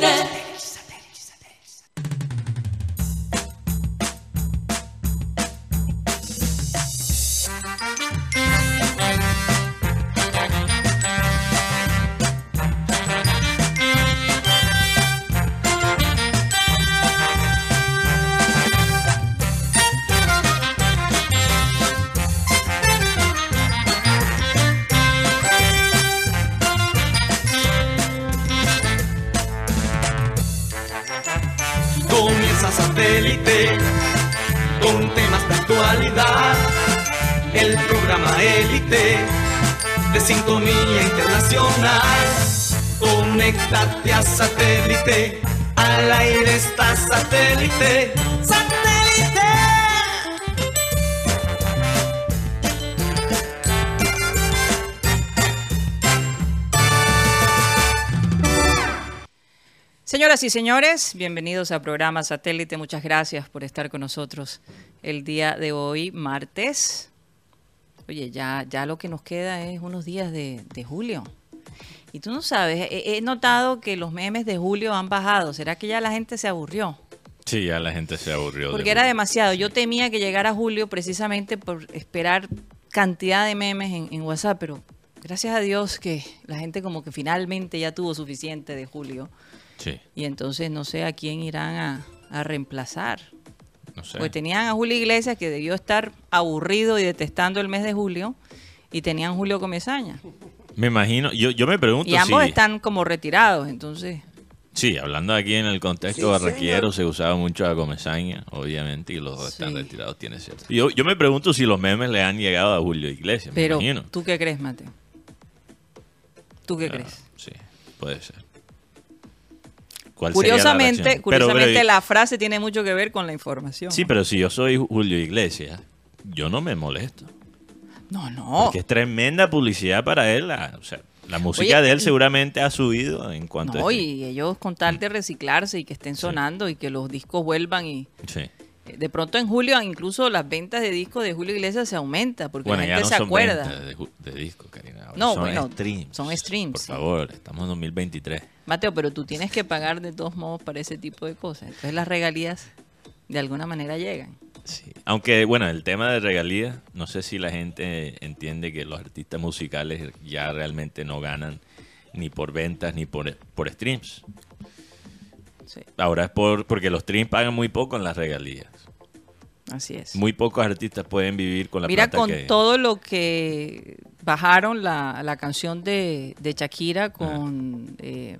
satélite. A satélite. Al aire está satélite. ¡Satélite! Señoras y señores, bienvenidos al programa Satélite. Muchas gracias por estar con nosotros el día de hoy, martes. Oye, ya, ya lo que nos queda es unos días de, de julio. Y tú no sabes, he, he notado que los memes de julio han bajado. ¿Será que ya la gente se aburrió? Sí, ya la gente se aburrió. Porque de era Julio. demasiado. Yo temía que llegara julio precisamente por esperar cantidad de memes en, en WhatsApp, pero gracias a Dios que la gente como que finalmente ya tuvo suficiente de julio. Sí, Y entonces no sé a quién irán a, a reemplazar. no sé. Pues tenían a Julio Iglesias que debió estar aburrido y detestando el mes de julio. Y tenían Julio Comesaña. Me imagino, yo, yo me pregunto Y ambos si... están como retirados, entonces. Sí, hablando aquí en el contexto Sí, barraquero, se usaba mucho a Comesaña, obviamente, y los dos están retirados, tiene cierto. Yo, yo me pregunto si los memes le han llegado a Julio Iglesias, me Pero, imagino. ¿tú qué crees, Mateo? ¿Tú qué Ah, crees? Sí, puede ser. ¿Cuál sería la Curiosamente, curiosamente Pero, pero- la frase tiene mucho que ver con la información. Sí, pero si yo soy Julio Iglesias, yo no me molesto. No, no. Porque es tremenda publicidad para él. la- o sea, la música Oye, de él seguramente ha subido en cuanto No, a... y ellos con tal de reciclarse y que estén sonando y que los discos vuelvan y Sí. de pronto en julio incluso las ventas de discos de Julio Iglesias se aumentan porque Bueno, la gente no se son acuerda. de, de discos, Karina. Ahora No, son bueno, streams. son streams, Por sí. favor, estamos en 2023. Mateo, pero tú tienes que pagar de todos modos para ese tipo de cosas. Entonces las regalías de alguna manera llegan. Sí. Aunque, bueno, el tema de regalías, no sé si la gente entiende que los artistas musicales ya realmente no ganan ni por ventas ni por, por streams. Sí, Ahora es por porque los streams pagan muy poco en las regalías. así es. Muy pocos artistas pueden vivir con la Mira, plata con que... todo lo que bajaron la, la canción de, de Shakira con, eh,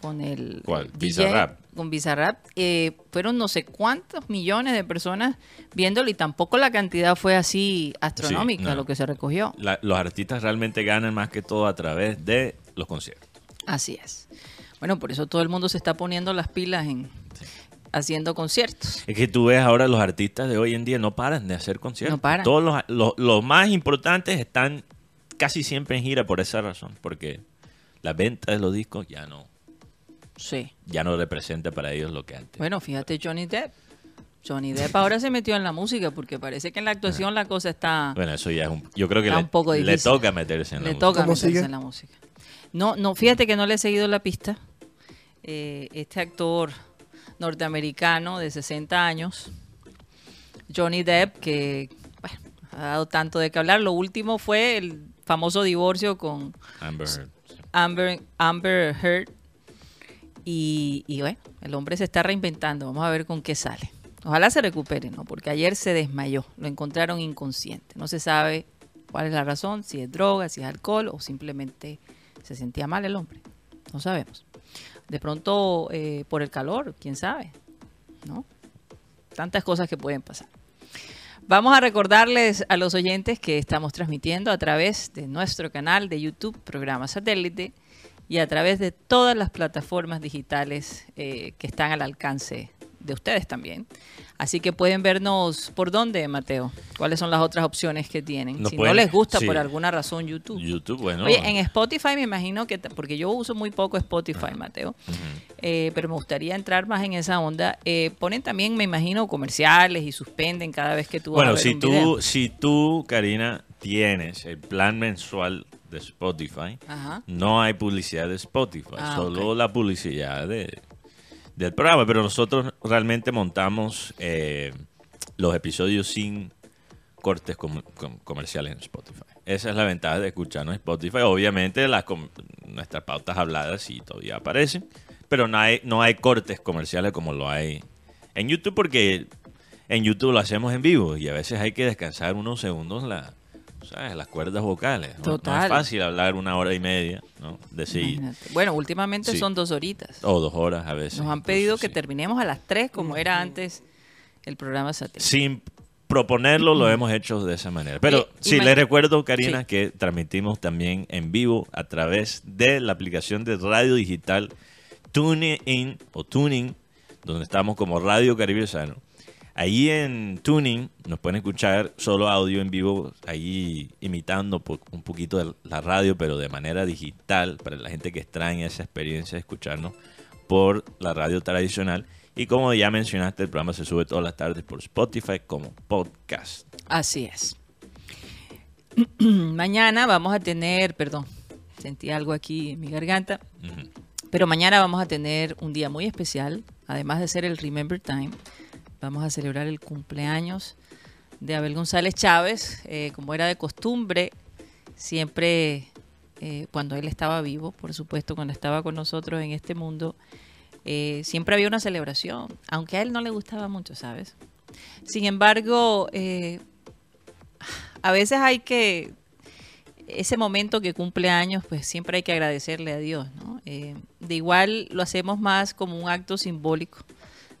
con el ¿Cuál? DJ, Bizarrap. Con Bizarrap, eh, fueron no sé cuántos millones de personas viéndolo y tampoco la cantidad fue así astronómica no. lo que se recogió. la- los artistas realmente ganan más que todo a través de los conciertos. Así es. Bueno, por eso todo el mundo se está poniendo las pilas en haciendo conciertos. Es que tú ves ahora los artistas de hoy en día no paran de hacer conciertos. No paran. Todos los, los- los más importantes están casi siempre en gira por esa razón, porque la venta de los discos ya no, Sí. ya no representa para ellos lo que antes. Bueno, fíjate Johnny Depp. Johnny Depp ahora se metió en la música porque parece que en la actuación la cosa está Bueno, eso ya es un, yo creo que le, un poco le difícil. toca meterse en la le música. toca ¿Cómo meterse sigue? en la música. No, no, fíjate que no le he seguido la pista. Eh, este actor norteamericano de 60 años, Johnny Depp, que bueno, ha dado tanto de qué hablar. Lo último fue el famoso divorcio con Amber Heard. Amber, Amber Heard. Y, bueno, el hombre se está reinventando. Vamos a ver con qué sale. Ojalá se recupere, ¿no? Porque ayer se desmayó. Lo encontraron inconsciente. No se sabe cuál es la razón, si es droga, si es alcohol o simplemente se sentía mal el hombre. No sabemos. De pronto eh, por el calor, quién sabe, ¿no? Tantas cosas que pueden pasar. Vamos a recordarles a los oyentes que estamos transmitiendo a través de nuestro canal de YouTube, programa satélite, y a través de todas las plataformas digitales eh, que están al alcance de ustedes también. Así que pueden vernos por dónde, Mateo. ¿Cuáles son las otras opciones que tienen? Nos si pueden- no les gusta sí. por alguna razón YouTube. YouTube, bueno. Oye, en Spotify me imagino que, porque yo uso muy poco Spotify, Mateo, eh, pero me gustaría entrar más en esa onda. Eh, ponen también, me imagino, comerciales y suspenden cada vez que tú vas a Bueno, ver si un tú, video. si tú, Karina, tienes el plan mensual de Spotify, Ajá. no hay publicidad de Spotify, Ah, solo la publicidad de, del programa. Pero nosotros realmente montamos eh, los episodios sin cortes com- com- comerciales en Spotify. Esa es la ventaja de escucharnos en Spotify. Obviamente las com- nuestras pautas habladas sí todavía aparecen, pero no hay, no hay cortes comerciales como lo hay en YouTube porque en YouTube lo hacemos en vivo y a veces hay que descansar unos segundos la, ¿sabes? las cuerdas vocales. ¿no? No Total. es fácil hablar una hora y media, ¿no? Decir, Imagínate. Bueno, últimamente Sí. son dos horitas. o dos horas a veces. Nos han pedido que sí. terminemos a las 3 como era antes el programa satélite. Sin proponerlo lo hemos hecho de esa manera. Pero Y- sí, les recuerdo, Karina, Sí. que transmitimos también en vivo a través de la aplicación de radio digital TuneIn o Tuning, donde estamos como Radio Caribe Sano. Ahí en Tuning nos pueden escuchar solo audio en vivo, ahí imitando un poquito de la radio, pero de manera digital, para la gente que extraña esa experiencia de escucharnos por la radio tradicional. Y como ya mencionaste, el programa se sube todas las tardes por Spotify como podcast. Así es. mañana vamos a tener, perdón, sentí algo aquí en mi garganta, pero mañana vamos a tener un día muy especial, además de ser el Remember Time, vamos a celebrar el cumpleaños de Abel González Chávez, eh, como era de costumbre, siempre eh, cuando él estaba vivo, por supuesto, cuando estaba con nosotros en este mundo, eh, siempre había una celebración, aunque a él no le gustaba mucho, ¿sabes? Sin embargo, a veces hay que, ese momento que cumple años, pues siempre hay que agradecerle a Dios, ¿no? De igual lo hacemos más como un acto simbólico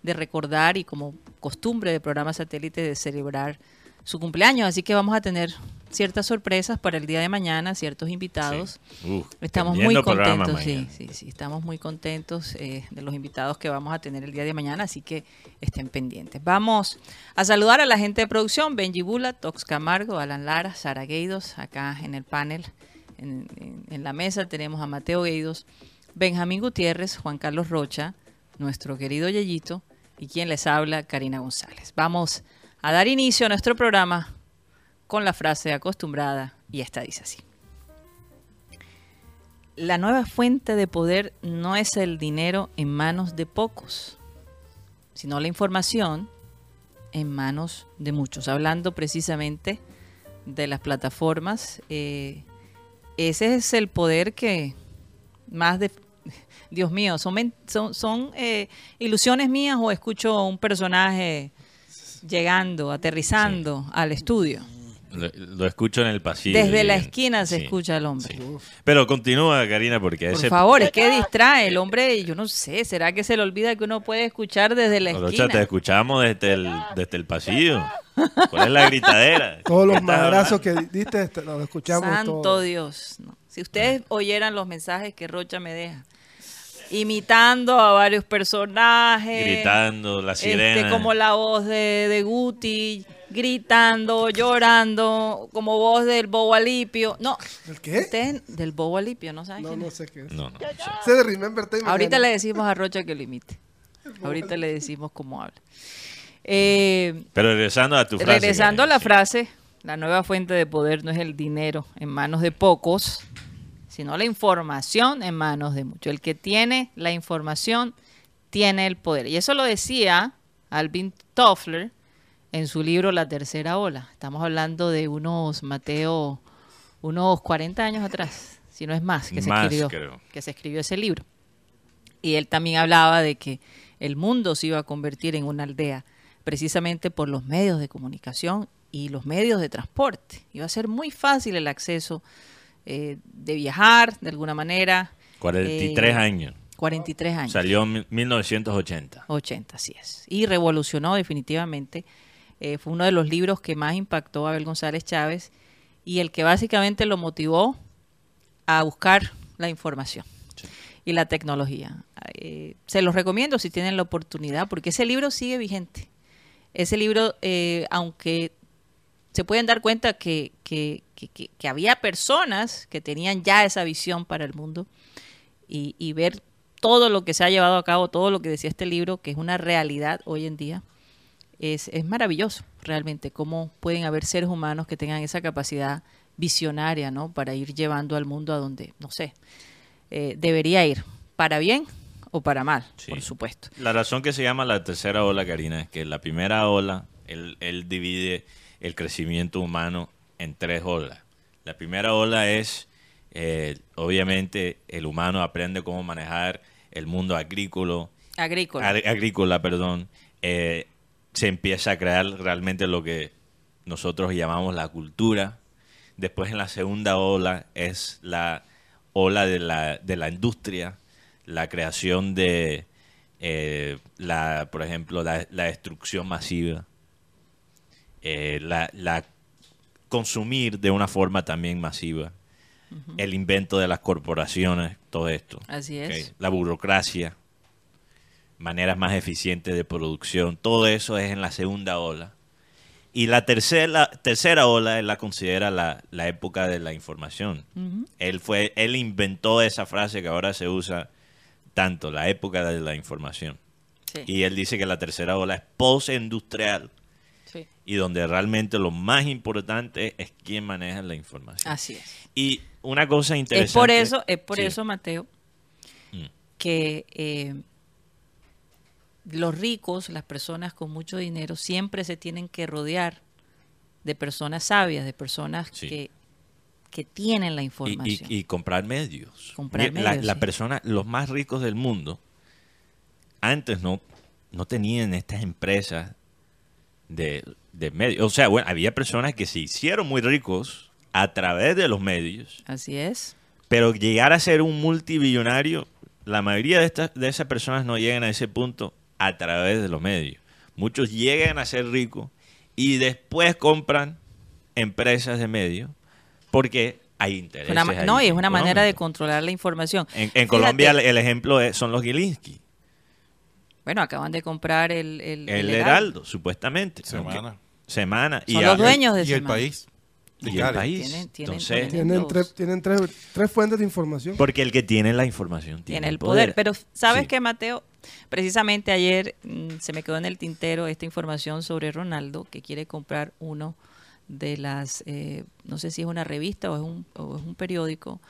de recordar y como costumbre de programa satélite de celebrar su cumpleaños. Así que vamos a tener ciertas sorpresas para el día de mañana, ciertos invitados. Sí. Uf, Estamos muy contentos, sí, sí, sí, estamos muy contentos eh, de los invitados que vamos a tener el día de mañana, así que estén pendientes. Vamos a saludar a la gente de producción, Benji Bula, Tox Camargo, Alan Lara, Sara Gueidos, acá en el panel, en, en- en la mesa tenemos a Mateo Gueidos, Benjamín Gutiérrez, Juan Carlos Rocha, nuestro querido Yeyito, y quien les habla, Karina González. Vamos a dar inicio a nuestro programa con la frase acostumbrada, y esta dice así. La nueva fuente de poder no es el dinero en manos de pocos, sino la información en manos de muchos. Hablando precisamente de las plataformas, eh, ese es el poder que más de... Dios mío, son, men- son, son, eh, ilusiones mías o escucho un personaje llegando, aterrizando al estudio. Lo, lo escucho en el pasillo. Desde la esquina se sí, escucha el hombre. sí. Pero continúa, Karina, porque Por ese... favor, es que distrae el hombre, yo no sé, ¿será que se le olvida que uno puede escuchar desde la Rocha, te esquina? escuchamos desde el, desde el pasillo. ¿Cuál es la gritadera? Todos los ¿Qué estás madrazos que diste, este, los escuchamos Santo. Dios. no. Si ustedes oyeran los mensajes que Rocha me deja, imitando a varios personajes, Gritando, la este, sirena. como la voz de, de Guti, gritando, llorando, como voz del Bobo Alipio. No, ¿El qué? ustedes del Bobo Alipio, ¿no saben No, quién no es? sé qué es. No, no. Sé de Remember Time. Ahorita mañana. le decimos a Rocha que lo imite. Ahorita le decimos cómo habla. Eh, Pero regresando a tu frase. regresando a la frase, la nueva fuente de poder no es el dinero en manos de pocos, sino la información en manos de muchos. El que tiene la información tiene el poder. Y eso lo decía Alvin Toffler en su libro La Tercera Ola. Estamos hablando de unos, Mateo, unos 40 años atrás, si no es más, que se escribió, creo. que se escribió ese libro. Y él también hablaba de que el mundo se iba a convertir en una aldea precisamente por los medios de comunicación y los medios de transporte. Iba a ser muy fácil el acceso eh, de viajar de alguna manera. 43 Eh, años. 43 años. Salió en 1980. 80, así es. Y revolucionó definitivamente. Eh, fue uno de los libros que más impactó a Abel González Chávez y el que básicamente lo motivó a buscar la información y la tecnología. Eh, se los recomiendo si tienen la oportunidad, porque ese libro sigue vigente. Ese libro, eh, aunque se pueden dar cuenta que, que- que- había personas que tenían ya esa visión para el mundo y, y ver todo lo que se ha llevado a cabo, todo lo que decía este libro, que es una realidad hoy en día, es, es maravilloso realmente cómo pueden haber seres humanos que tengan esa capacidad visionaria, ¿no? Para ir llevando al mundo a donde, no sé, eh, debería ir, para bien o para mal, Sí. por supuesto. La razón que se llama la tercera ola, Karina, es que la primera ola, él, él divide el crecimiento humano en tres olas. La primera ola es, eh, obviamente, el humano aprende cómo manejar el mundo agrícola, Agrícola. ag- agrícola, perdón, eh, se empieza a crear realmente lo que nosotros llamamos la cultura. Después en la segunda ola es la ola de la, de la industria, la creación de, eh, la, por ejemplo, la, la destrucción masiva, eh, la, la consumir de una forma también masiva, el invento de las corporaciones, todo esto. Así es. La burocracia, maneras más eficientes de producción, todo eso es en la segunda ola. Y la tercera, tercera ola él la considera la, la época de la información. Él fue, él inventó esa frase que ahora se usa tanto, la época de la información. Sí, Y él dice que la tercera ola es post-industrial sí. y donde realmente lo más importante es quién maneja la información. Así es. Y una cosa interesante. Es por eso, es por Sí. eso, Mateo, Mm. que eh, los ricos, las personas con mucho dinero, siempre se tienen que rodear de personas sabias, de personas Sí. que, que tienen la información. Y, y comprar medios. Comprar la- medios, la persona, los más ricos del mundo, antes no, no tenían estas empresas de, de medios. O sea, bueno, había personas que se hicieron muy ricos a través de los medios, Así es. pero llegar a ser un multibillonario, la mayoría de, estas, de esas personas no llegan a ese punto a través de los medios. Muchos llegan a ser ricos y después compran empresas de medios porque hay intereses. Una no, y es una manera de controlar la información. En, Colombia el ejemplo es- son los Gilinski, Bueno, acaban de comprar el, el, el, el Heraldo, supuestamente. Semana. Aunque- Semana. Son los dueños de Y el país. y el país. Tienen- tienen Entonces. Tienen, tres, tienen tres, tres fuentes de información. porque el que tiene la información tiene, tiene el poder. Pero ¿sabes Sí. qué, Mateo? Precisamente ayer mm, se me quedó en el tintero esta información sobre Ronaldo, que quiere comprar uno de las, eh, no sé si es una revista o es un, o es un periódico,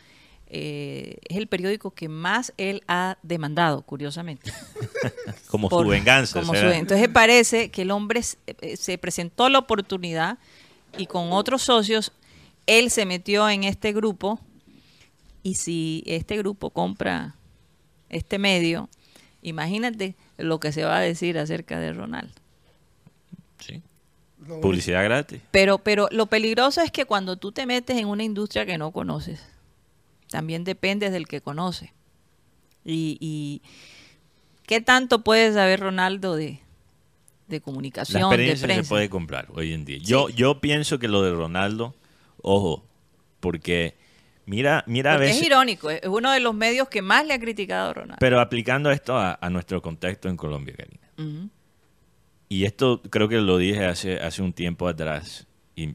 eh, es el periódico que más él ha demandado, curiosamente. Como por- su venganza. como su- entonces parece que el hombre se, eh, se presentó la oportunidad y con otros socios él se metió en este grupo y si este grupo compra este medio, imagínate lo que se va a decir acerca de Ronaldo. Sí. Publicidad gratis. Pero, pero lo peligroso es que cuando tú te metes en una industria que no conoces, también dependes del que conoce. Y, y ¿qué tanto puede saber Ronaldo de, de La comunicación, de experiencia prensa? se puede comprar hoy en día. Yo, yo pienso que lo de Ronaldo, ojo, porque mira, mira a veces, es irónico, es uno de los medios que más le ha criticado a Ronaldo. pero aplicando esto a, a nuestro contexto en Colombia, Karina. Y esto creo que lo dije hace, hace un tiempo atrás y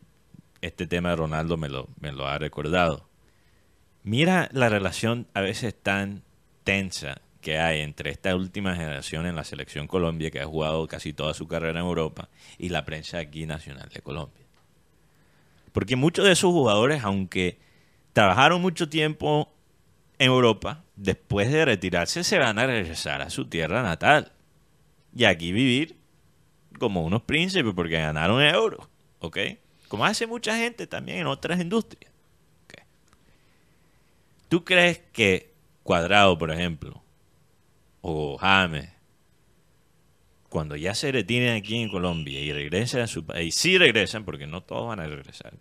este tema de Ronaldo me lo, me lo ha recordado. Mira la relación a veces tan tensa que hay entre esta última generación en la selección Colombia que ha jugado casi toda su carrera en Europa y la prensa aquí nacional de Colombia. Porque muchos de esos jugadores, aunque trabajaron mucho tiempo en Europa, después de retirarse se van a regresar a su tierra natal y aquí vivir como unos príncipes porque ganaron euros, ¿ok? Como hace mucha gente también en otras industrias. ¿Tú crees que Cuadrado, por ejemplo, o James, cuando ya se retiren aquí en Colombia y regresen a su país, sí regresan porque no todos van a regresar,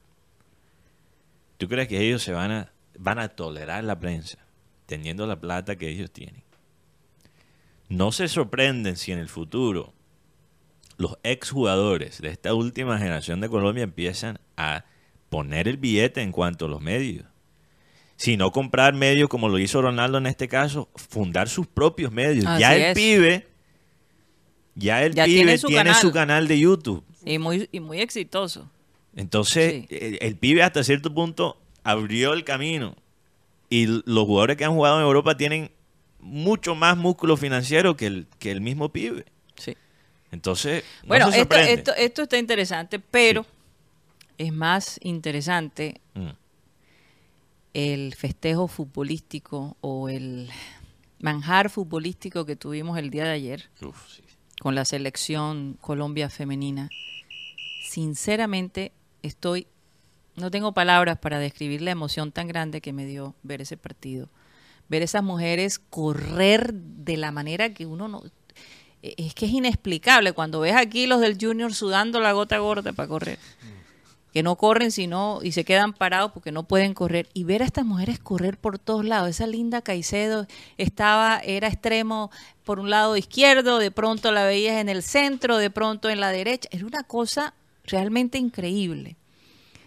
¿tú crees que ellos se van a, van a tolerar la prensa teniendo la plata que ellos tienen? No se sorprenden si en el futuro los exjugadores de esta última generación de Colombia empiezan a poner el billete en cuanto a los medios. Si no comprar medios como lo hizo Ronaldo en este caso, fundar sus propios medios. Así ya el es. pibe, ya el Ya pibe tiene tiene, su su, canal. de YouTube. Y muy, y muy exitoso. Entonces, Sí. el, el pibe hasta cierto punto abrió el camino. Y los jugadores que han jugado en Europa tienen mucho más músculo financiero que el, que el mismo pibe. Sí. Entonces, no Bueno, se esto, sorprende. esto, esto está interesante, pero es más interesante Mm. El festejo futbolístico o el manjar futbolístico que tuvimos el día de ayer Uf, sí. con la selección Colombia femenina. Sinceramente, estoy, no tengo palabras para describir la emoción tan grande que me dio ver ese partido. Ver esas mujeres correr de la manera que uno no... e- Es que es inexplicable cuando ves aquí los del Junior sudando la gota gorda para correr. Que no corren sino y se quedan parados porque no pueden correr. Y ver a estas mujeres correr por todos lados. Esa linda Caicedo estaba, era extremo por un lado izquierdo, de pronto la veías en el centro, de pronto en la derecha. Era una cosa realmente increíble.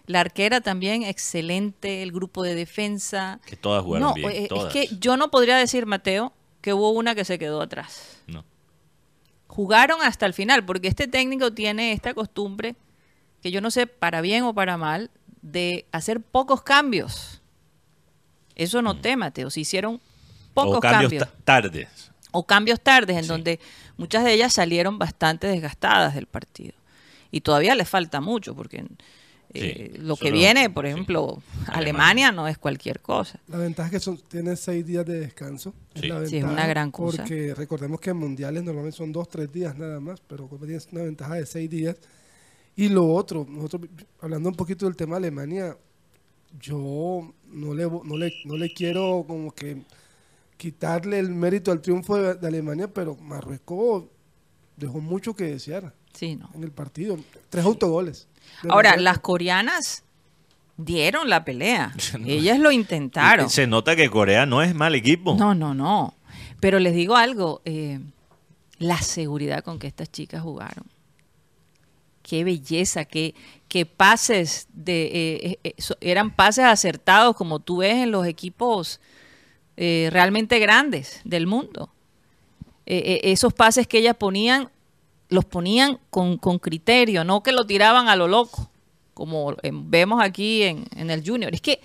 La arquera también excelente, el grupo de defensa. Que todas jugaron no, bien, eh, todas. es que yo no podría decir, Mateo, que hubo una que se quedó atrás. No. Jugaron hasta el final, porque este técnico tiene esta costumbre, que yo no sé para bien o para mal, de hacer pocos cambios. Eso noté, Mateo. Se hicieron pocos Mm. o cambios, cambios. ta- tardes. o cambios tardes, en Sí. donde muchas de ellas salieron bastante desgastadas del partido. Y todavía les falta mucho, porque eh, Sí, lo que solo- viene, por sí. ejemplo, Alemania. Alemania no es cualquier cosa. La ventaja es que son, tienen seis días de descanso. Es Sí. la Sí, es una gran cosa. Porque recordemos que en mundiales normalmente son dos, tres días nada más, pero Colombia tiene una ventaja de seis días. Y lo otro, nosotros hablando un poquito del tema de Alemania, yo no le, no le, no le quiero como que quitarle el mérito al triunfo de, de Alemania, pero Marruecos dejó mucho que desear Sí, no. en el partido. Tres autogoles. Ahora, Marruecos. las coreanas dieron la pelea. Ellas lo intentaron. Se nota que Corea no es mal equipo. No, no, no. Pero les digo algo, eh, la seguridad con que estas chicas jugaron. Qué belleza, qué, qué pases de eh, eh, eran pases acertados como tú ves en los equipos eh, realmente grandes del mundo. Esos pases que ellas ponían, los ponían con, con criterio, no que lo tiraban a lo loco, como vemos aquí en, en el Junior. Es que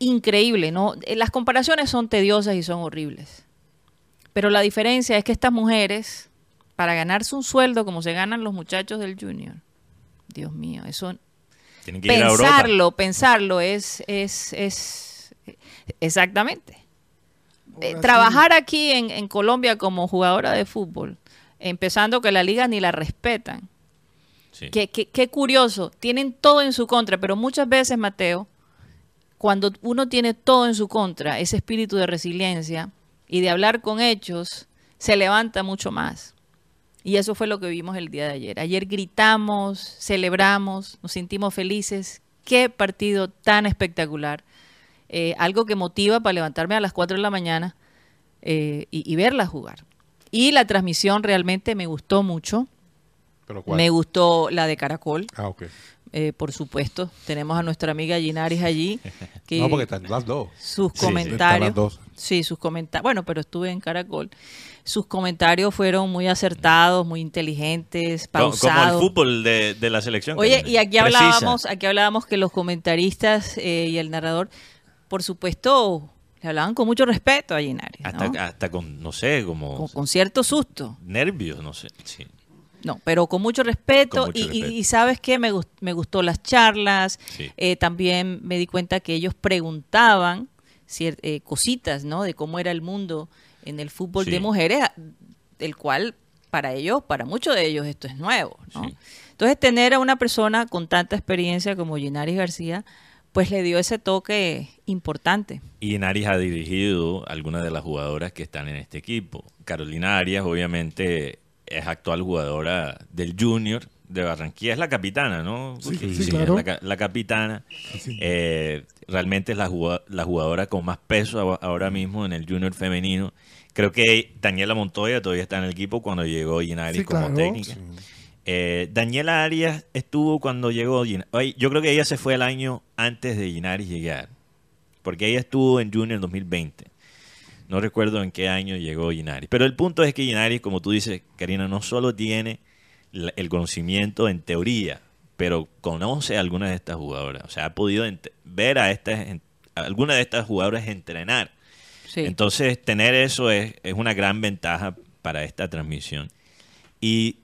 increíble, ¿no? Las comparaciones son tediosas y son horribles. Pero la diferencia es que estas mujeres, para ganarse un sueldo como se ganan los muchachos del Junior, Dios mío, eso Tienen que ir a Europa. pensarlo, pensarlo es, es, es exactamente. Eh, trabajar aquí en, en Colombia como jugadora de fútbol, empezando que la liga ni la respetan. Sí. Qué, qué- qué curioso, tienen todo en su contra, pero muchas veces, Mateo, cuando uno tiene todo en su contra, ese espíritu de resiliencia y de hablar con hechos, se levanta mucho más. Y eso fue lo que vimos el día de ayer. Ayer gritamos, celebramos, nos sentimos felices. Qué partido tan espectacular. Eh, algo que motiva para levantarme a las 4 de la mañana eh, y, y verla jugar. Y la transmisión realmente me gustó mucho. ¿Pero cuál? Me gustó la de Caracol, Ah, ok. eh, por supuesto. Tenemos a nuestra amiga Ginaris allí. Que No, porque están las dos. sus sí. comentarios. Están las dos. Sí, sus comentarios. Bueno, pero estuve en Caracol. Sus comentarios fueron muy acertados, muy inteligentes, Co- Como el pausados. fútbol de, de la selección. Oye, y aquí Precisa. hablábamos, aquí hablábamos que los comentaristas eh, y el narrador, por supuesto, le hablaban con mucho respeto a Ginaris, Hasta, ¿no? hasta con, no sé, como con, con cierto susto. nervios, no sé. Sí. No, pero con mucho respeto. Con mucho y, y- respeto. y sabes qué, me, gust- me gustó las charlas. Sí. Eh, también me di cuenta que ellos preguntaban eh, cositas, ¿no? De cómo era el mundo en el fútbol Sí. de mujeres, el cual para ellos, para muchos de ellos esto es nuevo, ¿no? Sí. Entonces tener a una persona con tanta experiencia como Ginaris García, pues le dio ese toque importante. Y Naris ha dirigido algunas de las jugadoras que están en este equipo. Carolina Arias, obviamente, es actual jugadora del Junior de Barranquilla. Es la capitana, ¿no? Sí, sí, es claro. la, ca- la capitana. Sí. Eh, realmente es la, jugadora con más peso ahora mismo en el Junior femenino. Creo que Daniela Montoya todavía está en el equipo cuando llegó Ginaris Sí, como claro. técnica. Eh, Daniela Arias estuvo cuando llegó Gina- Ay, Yo creo que ella se fue el año antes de Ginaris llegar. Porque ella estuvo en Junior en 2020. No recuerdo en qué año llegó Ginaris. Pero el punto es que Ginaris, como tú dices, Karina, no solo tiene el conocimiento en teoría, pero conoce a algunas de estas jugadoras. O sea, ha podido ver a estas, en- a algunas de estas jugadoras entrenar. Sí. Entonces, tener eso es, es una gran ventaja para esta transmisión. Y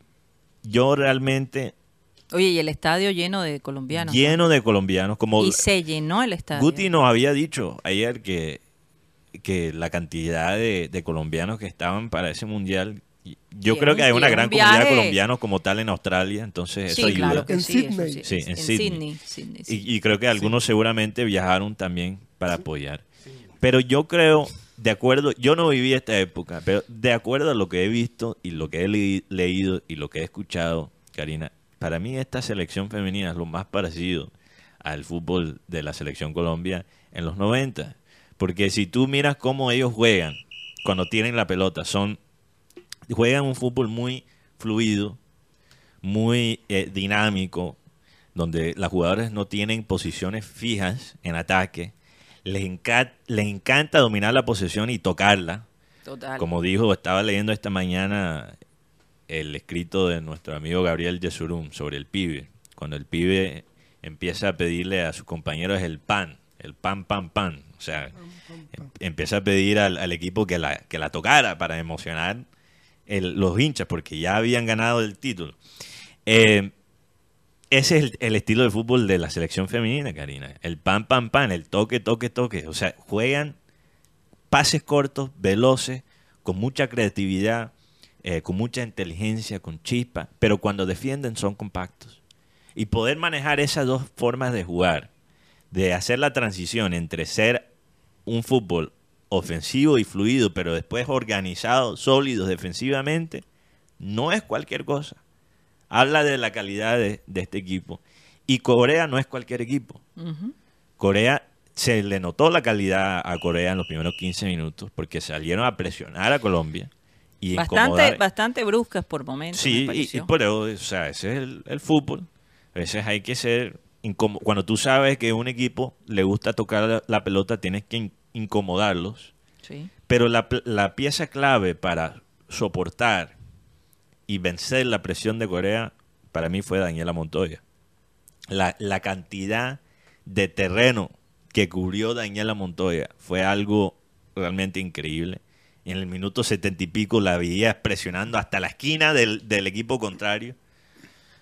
yo realmente Oye, y el estadio lleno de colombianos. ¿no? lleno de colombianos. Como Y se llenó el estadio. Guti nos había dicho ayer que, que la cantidad de, de colombianos que estaban para ese mundial, yo creo que hay un- una gran un comunidad de colombianos como tal en Australia, entonces Sí, eso ayuda. claro que En sí. eso Sydney. sí. Sí, en Sydney. Sydney. Sydney, sí. Y, y creo que algunos seguramente viajaron también para apoyar. Pero yo creo, de acuerdo, yo no viví esta época, pero de acuerdo a lo que he visto y lo que he le- leído y lo que he escuchado, Karina, para mí esta selección femenina es lo más parecido al fútbol de la selección Colombia en los 90. Porque si tú miras cómo ellos juegan cuando tienen la pelota, son juegan un fútbol muy fluido, muy eh, dinámico, donde las jugadoras no tienen posiciones fijas en ataque. Les, enca- les encanta dominar la posesión y tocarla. Total. Como dijo, estaba leyendo esta mañana el escrito de nuestro amigo Gabriel Yesurum sobre el pibe. Cuando el pibe empieza a pedirle a sus compañeros el pan, el pan, pan, pan. O sea, em- empieza a pedir al, al equipo que la, que la tocara para emocionar los hinchas, porque ya habían ganado el título. Eh, ese es el, el estilo de fútbol de la selección femenina, Karina. El pan, pan, pan, el toque, toque, toque. O sea, juegan pases cortos, veloces, con mucha creatividad, eh, con mucha inteligencia, con chispa, pero cuando defienden son compactos. Y poder manejar esas dos formas de jugar, de hacer la transición entre ser un fútbol ofensivo y fluido, pero después organizado, sólido defensivamente, no es cualquier cosa. Habla de la calidad de, de este equipo. Y Corea no es cualquier equipo. Corea se le notó la calidad a Corea en los primeros 15 minutos porque salieron a presionar a Colombia y Bastante, incomodar. bastante bruscas por momentos. me Sí, y, por eso, o sea, ese es el, el fútbol. A veces hay que ser. Cuando tú sabes que un equipo le gusta tocar la, pelota, tienes que incomodarlos. Sí. Pero la, la pieza clave para soportar y vencer la presión de Corea, para mí fue Daniela Montoya. La, la cantidad de terreno que cubrió Daniela Montoya fue algo realmente increíble. En el minuto setenta y pico la veía presionando hasta la esquina del, del equipo contrario.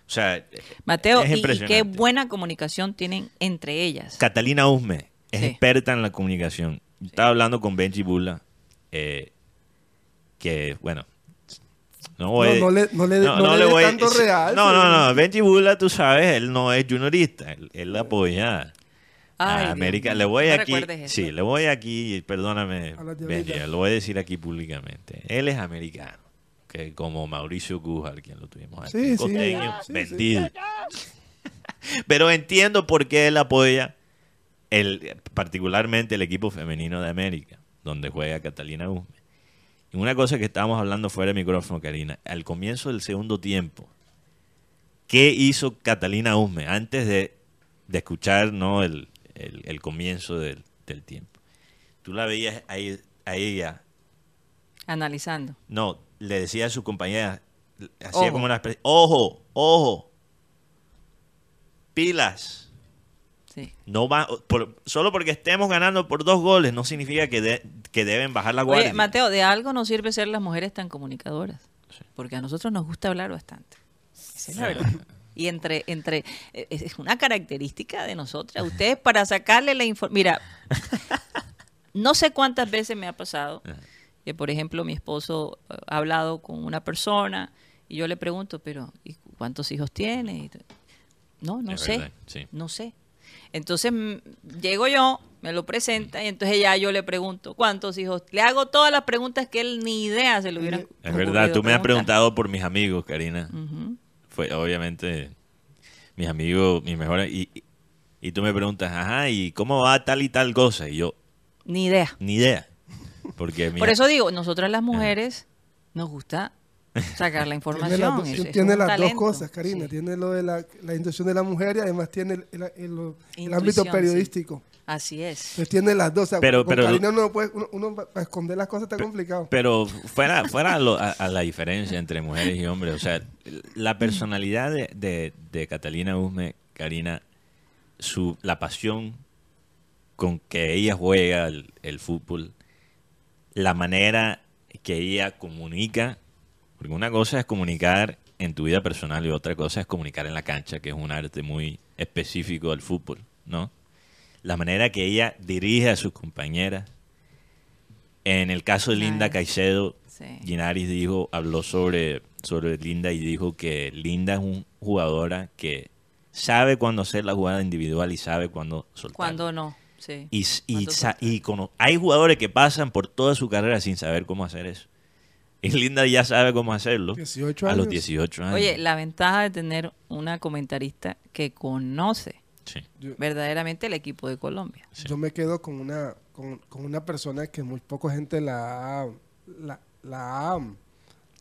O sea, Mateo, es y- qué buena comunicación tienen entre ellas. Catalina Usme es Sí. experta en la comunicación. Estaba hablando con Benji Bula, eh, que, bueno, no voy No, no le- no le- no le voy- tanto real, No, no, no. Benji Bula, tú sabes, él no es juniorista. Él, él apoya Ay, a América. Le voy aquí, sí, le voy aquí, perdóname. Benji, lo voy a decir aquí públicamente. Él es americano, que como Mauricio Gujar, quien lo tuvimos aquí, Sí, sí. costeño, Sí, sí. vendido. Pero entiendo por qué él apoya el, particularmente el equipo femenino de América, donde juega Catalina Usme. Y una cosa que estábamos hablando fuera de micrófono, Karina, al comienzo del segundo tiempo, ¿qué hizo Catalina Usme antes de, de escuchar ¿no? el, el- el comienzo del, del tiempo? Tú la veías ahí- a ella, Analizando. no, le decía a su compañera, hacía Ojo. como una especie, ojo, ojo, pilas. Sí. No va, por- solo porque estemos ganando por dos goles no significa que, de- que deben bajar la guardia. Oye, Mateo, de algo nos sirve ser las mujeres tan comunicadoras. Porque a nosotros nos gusta hablar bastante. Esa es la verdad. Y entre, entre, eh, es una característica de nosotras. Ustedes para sacarle la información. Mira, no sé cuántas veces me ha pasado que, por ejemplo, mi esposo eh, ha hablado con una persona y yo le pregunto, pero ¿y cuántos hijos tiene? No, no Es sé. verdad, sí. No sé. Entonces mm, llego yo, me lo presenta y entonces ya yo le pregunto, ¿cuántos hijos? Le hago todas las preguntas que él ni idea se le hubiera Es verdad, tú me has preguntado por mis amigos, Karina. Fue obviamente mis amigos, mis mejores. Y, y- tú me preguntas, ajá, ¿y cómo va tal y tal cosa? Y yo, Ni idea. ni idea. Porque Por eso digo, nosotras las mujeres nos gusta sacar la Tiene información. las, dos- es- es tiene las dos talento. cosas, Karina. Sí. Tiene lo de la, la intuición de la mujer y además tiene el, el- el- el ámbito sí. periodístico. Así es. Entonces tiene las dos. O sea, Pero- con pero- Karina uno, no puede, uno, uno para esconder las cosas está complicado. pero fuera, fuera lo- a, a la diferencia entre mujeres y hombres, o sea, la personalidad de, de- de Catalina Usme, Karina, su, la pasión con que ella juega el, el fútbol, la manera que ella comunica, porque una cosa es comunicar en tu vida personal y otra cosa es comunicar en la cancha, que es un arte muy específico del fútbol, ¿no? La manera que ella dirige a sus compañeras. En el caso de Linda. Caicedo, Sí. Ginaris dijo, habló sobre, sobre Linda y dijo que Linda es una jugadora que sabe cuándo hacer la jugada individual y sabe cuándo soltar. Cuando no, sí. Y, hay jugadores que pasan por toda su carrera sin saber cómo hacer eso. Y Linda ya sabe cómo hacerlo 18 a los años. 18 años. Oye, la ventaja de tener una comentarista que conoce Sí. Verdaderamente el equipo de Colombia. Sí. yo me quedo con una, con, con una persona que muy poca gente la ha, la, la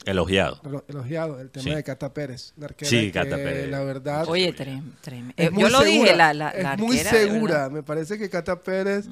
Elogiado. elo- elogiado, el tema Sí. de Cata Pérez. una arquera Sí, que, Cata Pérez. La verdad, Oye, trem- trem- es eh, muy yo lo segura, dije, la, la, es la muy arquera, segura. Me parece que Cata Pérez,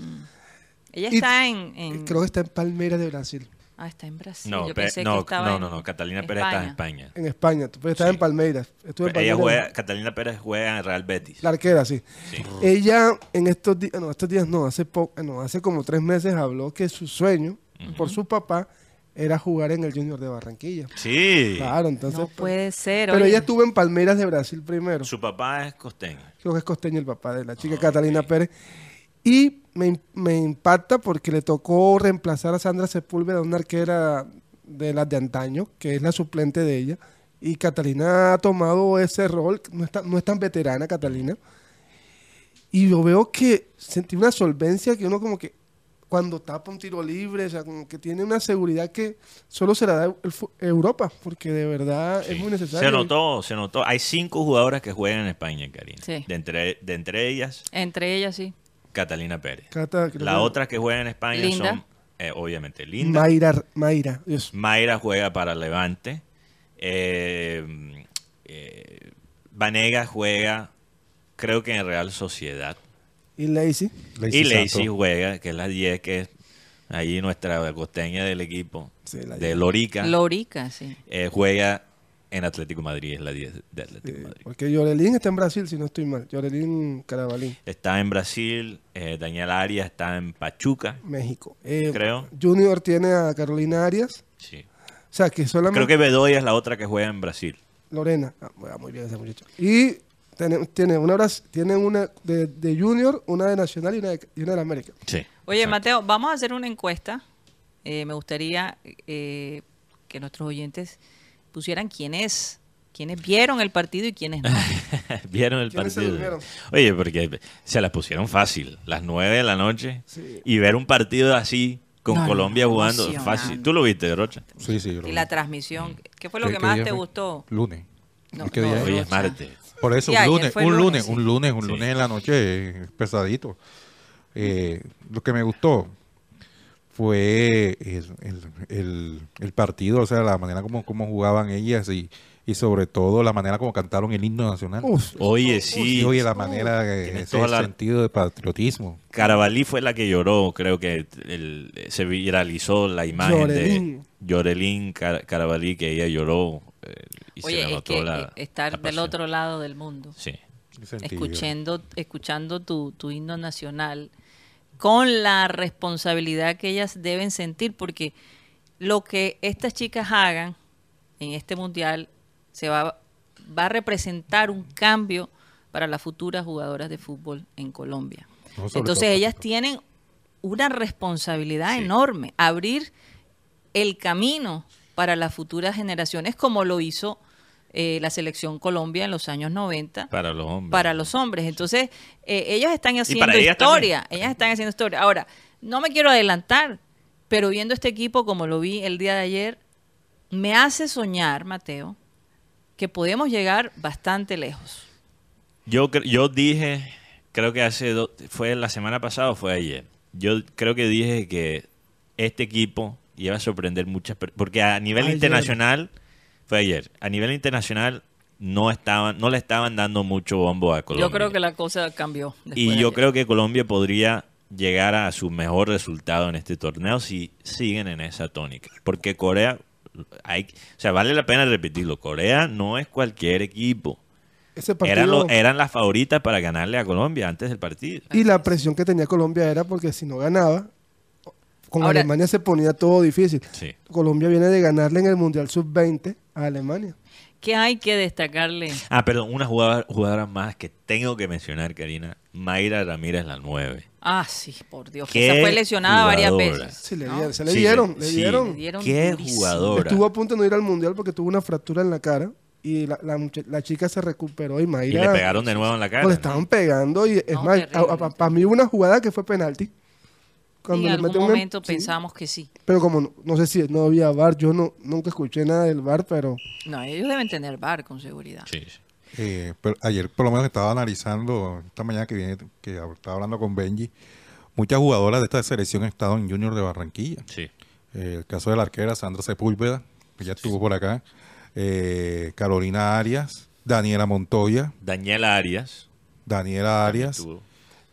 Ella Y- está en, en- creo que está en Palmeiras de Brasil, Ah, está en Brasil. No, Yo pe- pensé no, que estaba no, en no, no, Catalina Pérez está en España. en España. Tú puedes estar Sí. en Palmeiras. Estuve en Ella Palmeiras. juega, Catalina Pérez juega en Real Betis. La arquera, sí. Sí. Ella en estos días, no, estos días no, hace poco, no, hace como tres meses habló que su sueño por su papá era jugar en el Junior de Barranquilla. Sí. Claro, entonces. No puede ser. Pero oye. ella estuvo en Palmeiras de Brasil primero. Su papá es costeño. Creo que es costeño el papá de la Ah, chica Catalina Pérez. Y me, me impacta porque le tocó reemplazar a Sandra Sepúlveda, una arquera de las de antaño, que es la suplente de ella. Y Catalina ha tomado ese rol, no, está, no es tan veterana Catalina. Y yo veo que sentí una solvencia que uno como que cuando tapa un tiro libre, o sea, como que tiene una seguridad que solo se la da Europa, porque de verdad es muy necesario. Se notó, se notó. Hay cinco jugadoras que juegan en España, Karina. Sí. De, entre, de entre ellas, Entre ellas, sí. Catalina Pérez. Cata, La que- otra que juega en España Linda. son, eh, obviamente, Linda. Mayra, Mayra, Dios. Mayra juega para Levante. Eh, eh, Vanega juega, creo que en Real Sociedad. Y Lacey. y Lacey juega, que es la 10, que es ahí nuestra costeña del equipo, Sí, la de 10. Lorica. Lorica, sí. Eh, juega en Atlético Madrid, es la 10 de Atlético Sí, Madrid. porque Yorelín está en Brasil, si no estoy mal. Yorelín Carabalín, Está en Brasil, eh, Daniel Arias está en Pachuca, México. Eh, Creo. Junior tiene a Carolina Arias. sí. O sea, que solamente... Creo que Bedoya es la otra que juega en Brasil. Lorena. Ah, bueno, muy bien esa muchacha. Y tiene, tiene una, tiene una de, de Junior, una de Nacional y una de, y una de América. Sí. Oye, Exacto. Mateo, vamos a hacer una encuesta. Eh, me gustaría eh, que nuestros oyentes pusieran quiénes, quiénes vieron el partido y quiénes no. Vieron el ¿Quiénes se partido. Oye, porque se las pusieron fácil, las 9 de la noche. Sí. Y ver un partido así, con No, no, Colombia jugando, fácil. ¿Tú lo viste, Rocha? Sí, sí. yo lo y vi. la transmisión. ¿Qué fue lo ¿Qué- que más te fue? gustó? Lunes. No, ¿Qué no, día es? Hoy es martes. Por eso, Sí, un lunes, un lunes, lunes, sí. un lunes, un lunes en la noche eh, pesadito. Eh, lo que me gustó fue el, el- el- el partido, o sea, la manera como, como jugaban ellas y, y sobre todo la manera como cantaron el himno nacional. Uf, Oye, sí. oye, la manera, Tienes ese toda la- sentido de patriotismo. Carabalí fue la que lloró, creo que el- se viralizó la imagen Llorelín. de Llorelín Car- Carabalí, que ella lloró. eh, y se Oye, es que la- eh, estar la del otro lado del mundo, Sí. escuchando, escuchando tu, tu himno nacional, con la responsabilidad que ellas deben sentir, porque lo que estas chicas hagan en este mundial se va, va a representar un cambio para las futuras jugadoras de fútbol en Colombia. No, Entonces todo, ellas tienen una responsabilidad Sí. enorme, abrir el camino para las futuras generaciones, como lo hizo eh, la selección Colombia en los años 90 Para los hombres. para los hombres. Entonces, eh, ellos están haciendo ellas historia. Ellas están haciendo historia. Ahora, no me quiero adelantar, pero viendo este equipo como lo vi el día de ayer, me hace soñar, Mateo, que podemos llegar bastante lejos. Yo, yo dije, creo que hace do- fue la semana pasada o fue ayer. Yo creo que dije que este equipo iba a sorprender muchas per- porque a nivel Ayer. internacional fue ayer. A nivel internacional no estaban no le estaban dando mucho bombo a Colombia. Yo creo que la cosa cambió. y yo ayer. creo que Colombia podría llegar a su mejor resultado en este torneo si siguen en esa tónica. Porque Corea, hay, o sea, vale la pena repetirlo, Corea no es cualquier equipo. ese partido... Eran, lo- eran las favoritas para ganarle a Colombia antes del partido. Y la presión que tenía Colombia era porque si no ganaba, con Ahora- Alemania se ponía todo difícil. Sí. Colombia viene de ganarle en el Mundial Sub-20 a Alemania. ¿Qué hay que destacarle? Ah, perdón, una jugadora, jugadora más que tengo que mencionar, Karina. Mayra Ramírez, la 9. Ah, sí, por Dios. Que esa fue lesionada varias jugadora. veces. Sí, le ¿no? dieron, se le Sí, dieron, le sí. dieron. Le dieron Qué durísimo. jugadora. Estuvo a punto de no ir al mundial porque tuvo una fractura en la cara y la, la, mucha- la chica se recuperó y Y Mayra... le pegaron de nuevo en la cara. pues, le estaban pegando y es No, más, para mí hubo una jugada que fue penalti. Y en algún momento sí, pensábamos que sí. Pero como no, no sé si no había VAR, yo no nunca escuché nada del VAR, pero No, ellos deben tener bar con seguridad. Sí, sí. Eh, pero ayer por lo menos estaba analizando, esta mañana que viene, que estaba hablando con Benji, muchas jugadoras de esta selección han estado en Junior de Barranquilla. sí. Eh, el caso de la arquera Sandra Sepúlveda, que ya estuvo por acá. Eh, Carolina Arias, Daniela Montoya, Daniela Arias. Daniela Arias. estuvo.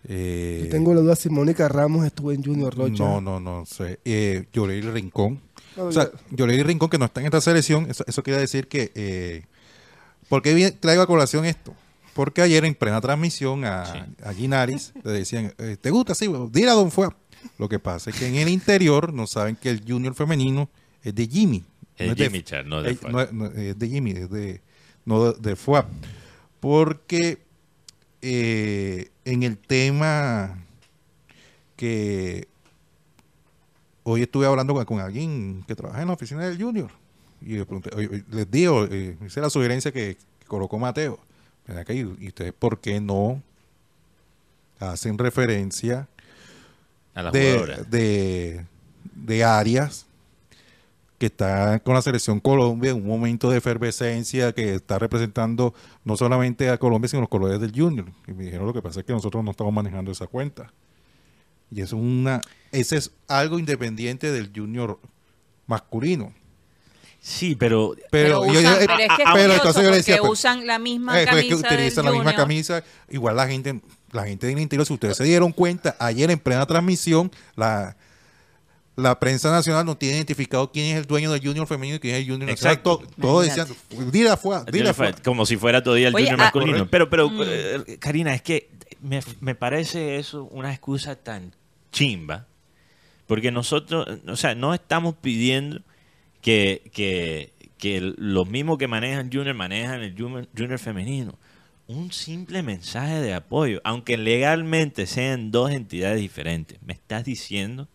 Eh, yo tengo la duda si Mónica Ramos estuvo en Junior Rocha. no, no, no sé. Eh, Rincón. No, O sea, Yoreli Rincón que no está en esta selección, eso, eso quiere decir que... Eh, ¿Por qué traigo a colación esto? Porque ayer en plena transmisión a, Sí. a Ginaris le decían, eh, ¿te gusta? Sí, bueno, dile a Don Fue. Lo que pasa es que en el interior no saben que el junior femenino es de Jimmy. Es no de de- Jimmy Char, no de no es- no es de Jimmy, es de, no de, de FUAP. Porque eh, en el tema que hoy estuve hablando con, con alguien que trabaja en la oficina del Junior y le pregunté, les digo, eh, hice la sugerencia que, que colocó Mateo. Acá, ¿Y y ustedes por qué no hacen referencia A la de, de, de Arias, que está con la selección Colombia en un momento de efervescencia, que está representando no solamente a Colombia, sino los colores del Junior. Y me dijeron lo que pasa es que nosotros no estamos manejando esa cuenta. Y eso es una, ese es algo independiente del Junior masculino. Sí, pero Pero, usan- yo- eh, pero es que es pero curioso entonces yo le decía, pues, usan la misma Eh, pues, camisa que utilizan del la misma camisa. Igual la gente, la gente del interior, si ustedes se dieron cuenta, ayer en plena transmisión, la, la prensa nacional no tiene identificado quién es el dueño del Junior femenino y quién es el Junior. Exacto. Exacto. Todos decían, dile afuera, dile afuera. como si fuera todavía el Oye, junior ah, masculino. correcto. Pero, pero Mm. eh, Karina, es que me, me parece eso una excusa tan chimba. Porque nosotros, o sea, no estamos pidiendo que, que, que los mismos que manejan Junior manejan el Junior, junior femenino. Un simple mensaje de apoyo, aunque legalmente sean dos entidades diferentes. Me estás diciendo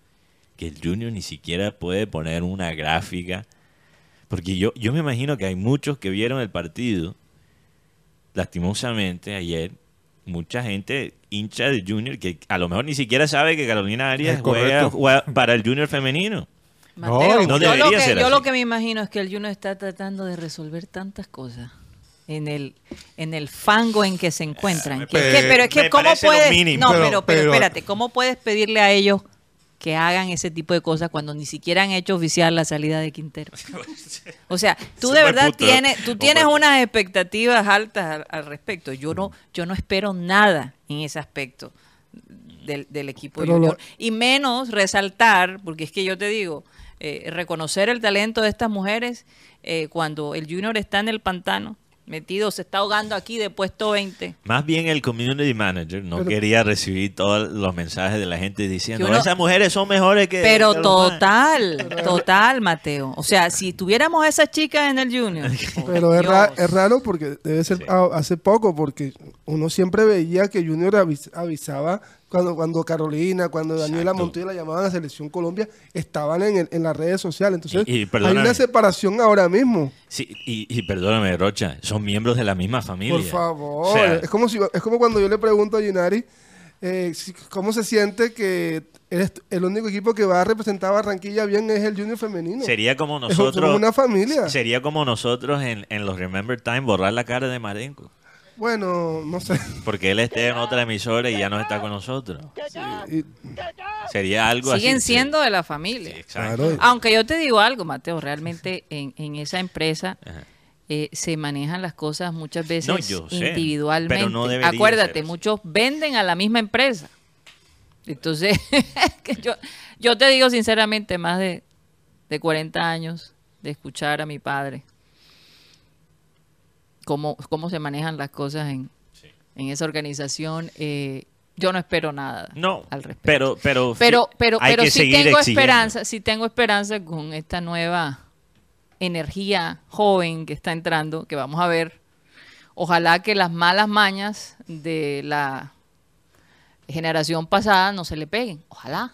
que el Junior ni siquiera puede poner una gráfica. Porque yo, yo me imagino que hay muchos que vieron el partido, lastimosamente, ayer, mucha gente hincha del Junior que a lo mejor ni siquiera sabe que Carolina Arias Es juega, correcto. juega para el Junior femenino. Mateo, No, no yo, lo que, ser yo lo que me imagino es que el Juno está tratando de resolver tantas cosas en el en el fango en que se encuentran. Que- parece- que- pero es que cómo puedes mínimo. no, Pero- pero, pero pero- espérate, cómo puedes pedirle a ellos que hagan ese tipo de cosas cuando ni siquiera han hecho oficial la salida de Quintero. O sea, tú de verdad tienes, tú tienes puto. unas expectativas altas al, al respecto. Yo no, yo no espero nada en ese aspecto del, del equipo Pero junior. lo- Y menos resaltar, porque es que yo te digo, eh, reconocer el talento de estas mujeres eh, cuando el junior está en el pantano, metido, se está ahogando aquí de puesto 20. Más bien el community manager no Pero- quería recibir todos los mensajes de la gente diciendo, Que uno- esas mujeres son mejores que... Pero que los más". total, total, Mateo. O sea, si tuviéramos a esas chicas en el junior. Pero es, ra- Dios. es raro porque debe ser Sí. hace poco, porque uno siempre veía que Junior avis- avisaba cuando, cuando Carolina, cuando Daniela. Montoya la llamaban a Selección Colombia, estaban en, el- en las redes sociales. Entonces, Y- y hay una separación ahora mismo. Sí, y, y perdóname, Rocha, son miembros de la misma familia. Por favor. O sea, es, como si, es como cuando yo le pregunto a Ginari eh, cómo se siente que eres el único equipo que va a representar a Barranquilla bien es el Junior femenino. sería como Es- nosotros... somos una familia. Sería como nosotros en, en los Remember Time borrar la cara de Marenco. Bueno, no sé. Porque él esté en otra emisora y ya no está con nosotros. Y- Sería algo así. Siguen sí. siendo de la Sí, familia. exacto. Claro. Aunque yo te digo algo, Mateo, realmente en, en esa empresa eh, se manejan las cosas muchas veces No, yo sé, individualmente. pero no debería Acuérdate, muchos venden a la misma empresa. Entonces, que yo, yo te digo sinceramente, más de, de 40 años de escuchar a mi padre cómo, cómo se manejan las cosas en, en esa organización, eh, yo no espero nada No, al respecto. pero, pero, Pero, pero, hay pero que sí tengo exigiendo. esperanza, sí tengo esperanza con esta nueva energía joven que está entrando, que vamos a ver. Ojalá que las malas mañas de la generación pasada no se le peguen. Ojalá.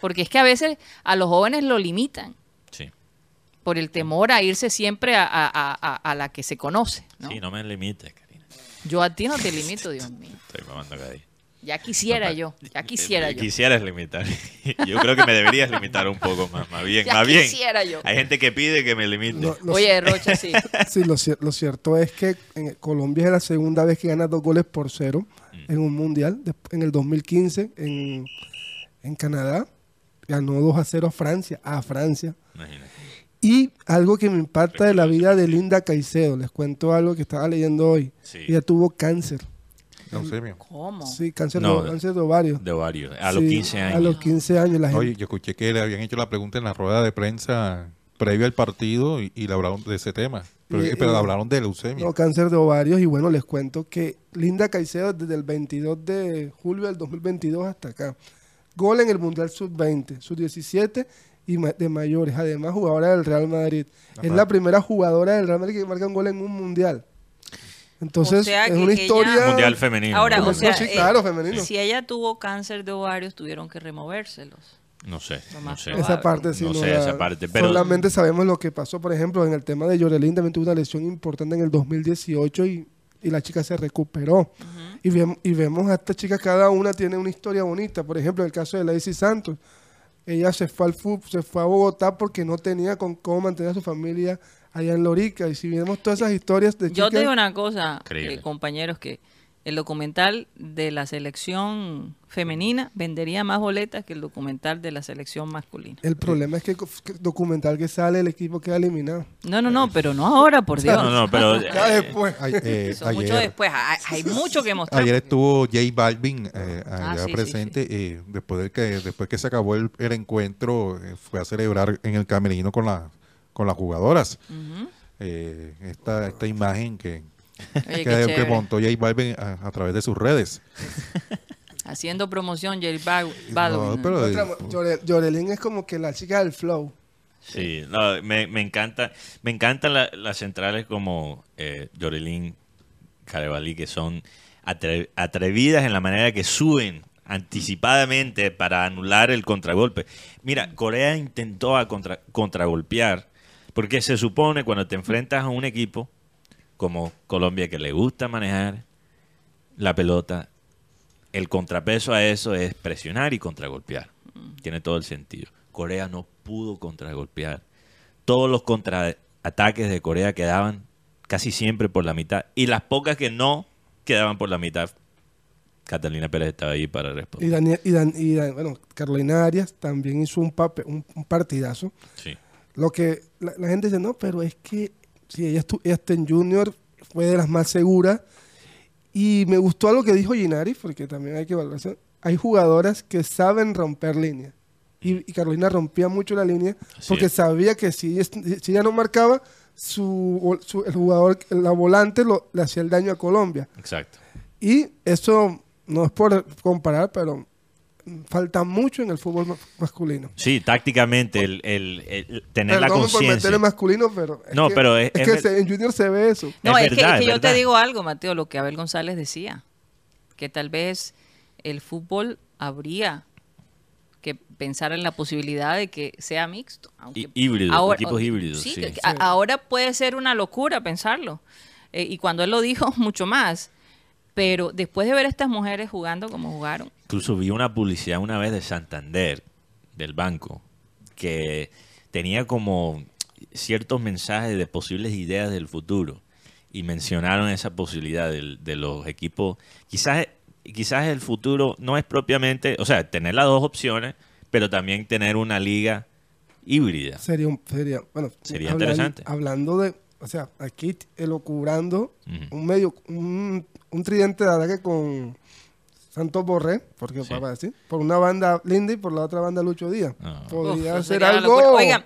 Porque es que a veces a los jóvenes lo limitan. Por el temor a irse siempre a, a- a- a- la que se conoce. ¿no? Sí, no me limites, Karina. Yo a ti no te limito, Dios mío. Estoy mamando cadí. Ya quisiera yo, ya quisiera yo. Quisieras limitar. Yo creo que me deberías limitar un poco más, más bien, Ya más bien. quisiera yo. Hay gente que pide que me limite. No, lo, Oye, Rocha, sí. sí, lo, cier- lo cierto es que en Colombia es la segunda vez que gana dos goles por cero Mm. en un mundial. En el 2015 en, en Canadá ganó 2 a 0 a Francia, a Francia. Imagínate. Y algo que me impacta de la vida de Linda Caicedo, les cuento algo que estaba leyendo hoy. Sí. Ella tuvo cáncer. Leucemia. ¿Cómo? Sí, cáncer, No, de, cáncer de ovario. De varios. A los Sí, 15 años. A los 15 años la gente. Oye, yo escuché que le habían hecho la pregunta en la rueda de prensa previo al partido y, y le hablaron de ese tema. Pero, Y- pero y- hablaron de leucemia. No, cáncer de ovarios. Y bueno, les cuento que Linda Caicedo desde el 22 de julio del 2022 hasta acá. Gol en el Mundial Sub-20, Sub-17 y ma- de mayores. Además, jugadora del Real Madrid. Es la primera jugadora del Real Madrid que marca un gol en un Mundial. Entonces, O sea es que una ella- historia... Mundial femenino. Ahora, o sea, sí, eh, claro, femenino. si ella tuvo cáncer de ovarios, tuvieron que removérselos. No sé, no más sé. Esa parte sí No no sé esa parte, pero- Solamente sabemos lo que pasó, por ejemplo, en el tema de Yorelín también tuvo una lesión importante en el 2018 y, y la chica se recuperó. y, vemos, y vemos a esta chica, cada una tiene una historia bonita. Por ejemplo, el caso de Lacey Santos. Ella se fue al fútbol, se fue a Bogotá porque no tenía con cómo mantener a su familia allá en Lorica. Y si vemos todas esas historias de Yo chicas... te digo una cosa, eh, compañeros, que el documental de la selección femenina vendería más boletas que el documental de la selección masculina. El problema es que el documental que sale, el equipo queda eliminado. No, no, no, pero no ahora, por Dios. No, no, pero Ya después. Ay, eh, Eso mucho ayer, después. Hay, hay mucho que mostrar. ayer estuvo J Balvin eh, Ah, allá sí, sí, presente. eh, después, de que, después que se acabó el, el encuentro, eh, fue a celebrar en el camerino con, la, con las jugadoras. Eh, esta, esta imagen que, Oye, que, montó J Balvin a, a través de sus redes. Haciendo promoción, J Bal- No, Balvin. pero, Otra, Llore- Llorelín es como que la chica del flow. Sí, no, me, me encanta, me encantan la- las centrales como eh, Carevalí, que son atre- atrevidas en la manera que suben anticipadamente para anular el contragolpe. Mira, Corea intentó a contra- contragolpear, porque se supone cuando te enfrentas a un equipo como Colombia que le gusta manejar la pelota, el contrapeso a eso es presionar y contragolpear. Tiene todo el sentido. Corea no pudo contragolpear. Todos los contraataques de Corea quedaban casi siempre por la mitad. Y las pocas que no quedaban por la mitad, Catalina Pérez estaba ahí para Y, responder. Daniel, y, Dan- y Dan- bueno, Carolina Arias también hizo un, pape- un, un partidazo. Sí. Lo que la, la gente dice, no, pero es que si ella, ella está en Junior, fue de las más seguras. Y me gustó algo que dijo Ginari, porque también hay que valorarse. Hay jugadoras que saben romper líneas. Y, y Carolina rompía mucho la línea Así porque es. sabía que si ella, si ella no marcaba, su, su- el jugador, la volante, lo, le hacía el daño a Colombia. Exacto. Y eso no es por comparar, pero falta mucho en el fútbol ma- masculino. Sí, tácticamente, el, el- el tener la Perdón por conciencia. meterle masculino, pero es No, que, pero es- es es que ver- se- en Junior se ve eso. No, Es es, que- que, es yo te digo algo, Mateo, lo que Abel González decía, que tal vez el fútbol habría que pensar en la posibilidad de que sea mixto. Aunque híbrido, equipos híbridos, Sí, sí. que- que a- ahora puede ser una locura pensarlo. Eh, y cuando él lo dijo, mucho más. Pero después de ver a estas mujeres jugando como jugaron, Incluso vi una publicidad una vez de Santander, del banco, que tenía como ciertos mensajes de posibles ideas del futuro y mencionaron esa posibilidad de, los equipos. Quizás, quizás el futuro no es propiamente, o sea, tener las dos opciones, pero también tener una liga híbrida. Sería, un- sería, bueno, Sería hablan- interesante. Hablando de, o sea, aquí elocubrando Ujú. un medio, un, un tridente de ataque con Santos Borré, porque Sí. para decir, por una banda Linda y por la otra banda Lucho Díaz. Ah. Podría uf, ser algo. Oigan,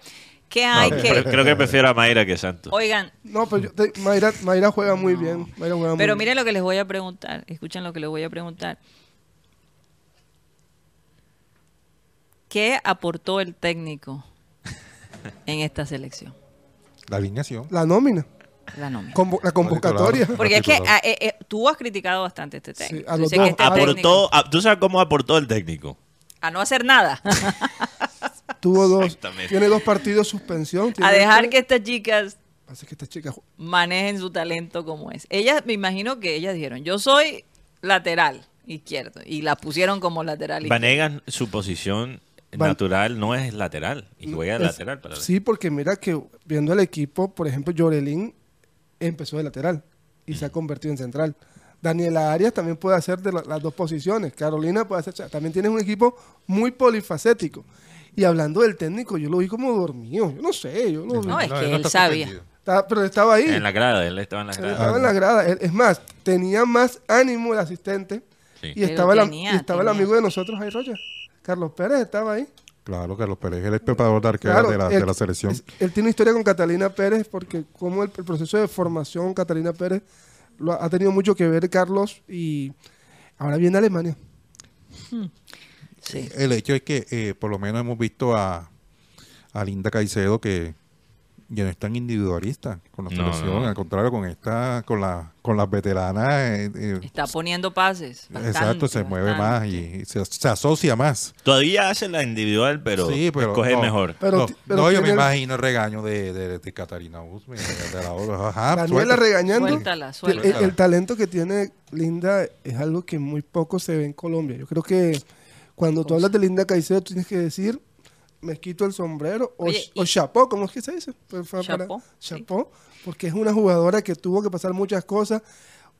¿qué hay que...? creo que prefiero a Mayra que Santos. Oigan, No, pero yo te- Mayra, Mayra juega muy bien. Mayra juega muy Pero bien. miren lo que les voy a preguntar, escuchen lo que les voy a preguntar. ¿Qué aportó el técnico en esta selección? La alineación. La nómina, La nómina. convo- la convocatoria. Porque es que Particular. ah, eh, eh, tú has criticado bastante este técnico. Sí, a los dos. que este técnico- Aportó, a- ¿Tú sabes cómo aportó el técnico? a no hacer nada. Tuvo dos, Exactamente. tiene dos partidos suspensión. a dejar otro- que estas chicas que esta chica ju- manejen su talento como es. Ellas, me imagino que ellas dijeron, yo soy lateral izquierdo. Y la pusieron como lateral izquierdo. Vanegas, su posición Van- natural no es lateral. Y juega es- lateral. Para Sí, porque mira que viendo el equipo, por ejemplo, Llorelín empezó de lateral y se ha convertido en central. Daniela Arias también puede hacer de la- las dos posiciones. Carolina puede hacer. o sea, también tienes un equipo muy polifacético. Y hablando del técnico, yo lo vi como dormido. Yo no sé, yo lo vi. No, es que él sabía. Estaba- pero estaba ahí. En la grada, él estaba en la grada. Estaba en la grada. Él- Es más, tenía más ánimo el asistente. Sí. Y estaba, tenía, y estaba el amigo de nosotros ahí, Rocha. Carlos Pérez estaba ahí. Claro, Carlos Pérez, él es preparador de arqueros Claro, de, la, él, de la selección. es- él tiene una historia con Catalina Pérez porque como el, el proceso de formación Catalina Pérez lo ha, ha tenido mucho que ver Carlos y ahora viene Alemania. Sí. El hecho es que eh, por lo menos hemos visto a, a Linda Caicedo que ya no es tan individualista con la No, selección, no. al contrario, con esta, con la, con las veteranas, eh, eh, Está poniendo pases. exacto, se bastante, mueve más y, se, se asocia más. Todavía hace la individual, pero, sí, pero escoge no, mejor. Pero no, ti- pero no, yo me imagino el regaño de, de, de Catarina Usme, de la. Ajá, Daniela regañando. Suéltala, El- suéltala. El, el talento que tiene Linda es algo que muy poco se ve en Colombia. Yo creo que cuando tú hablas de Linda Caicedo tienes que decir me quito el sombrero o, Oye, o y- chapó, ¿cómo es que se dice? Chapó, sí. chapó, porque es una jugadora que tuvo que pasar muchas cosas.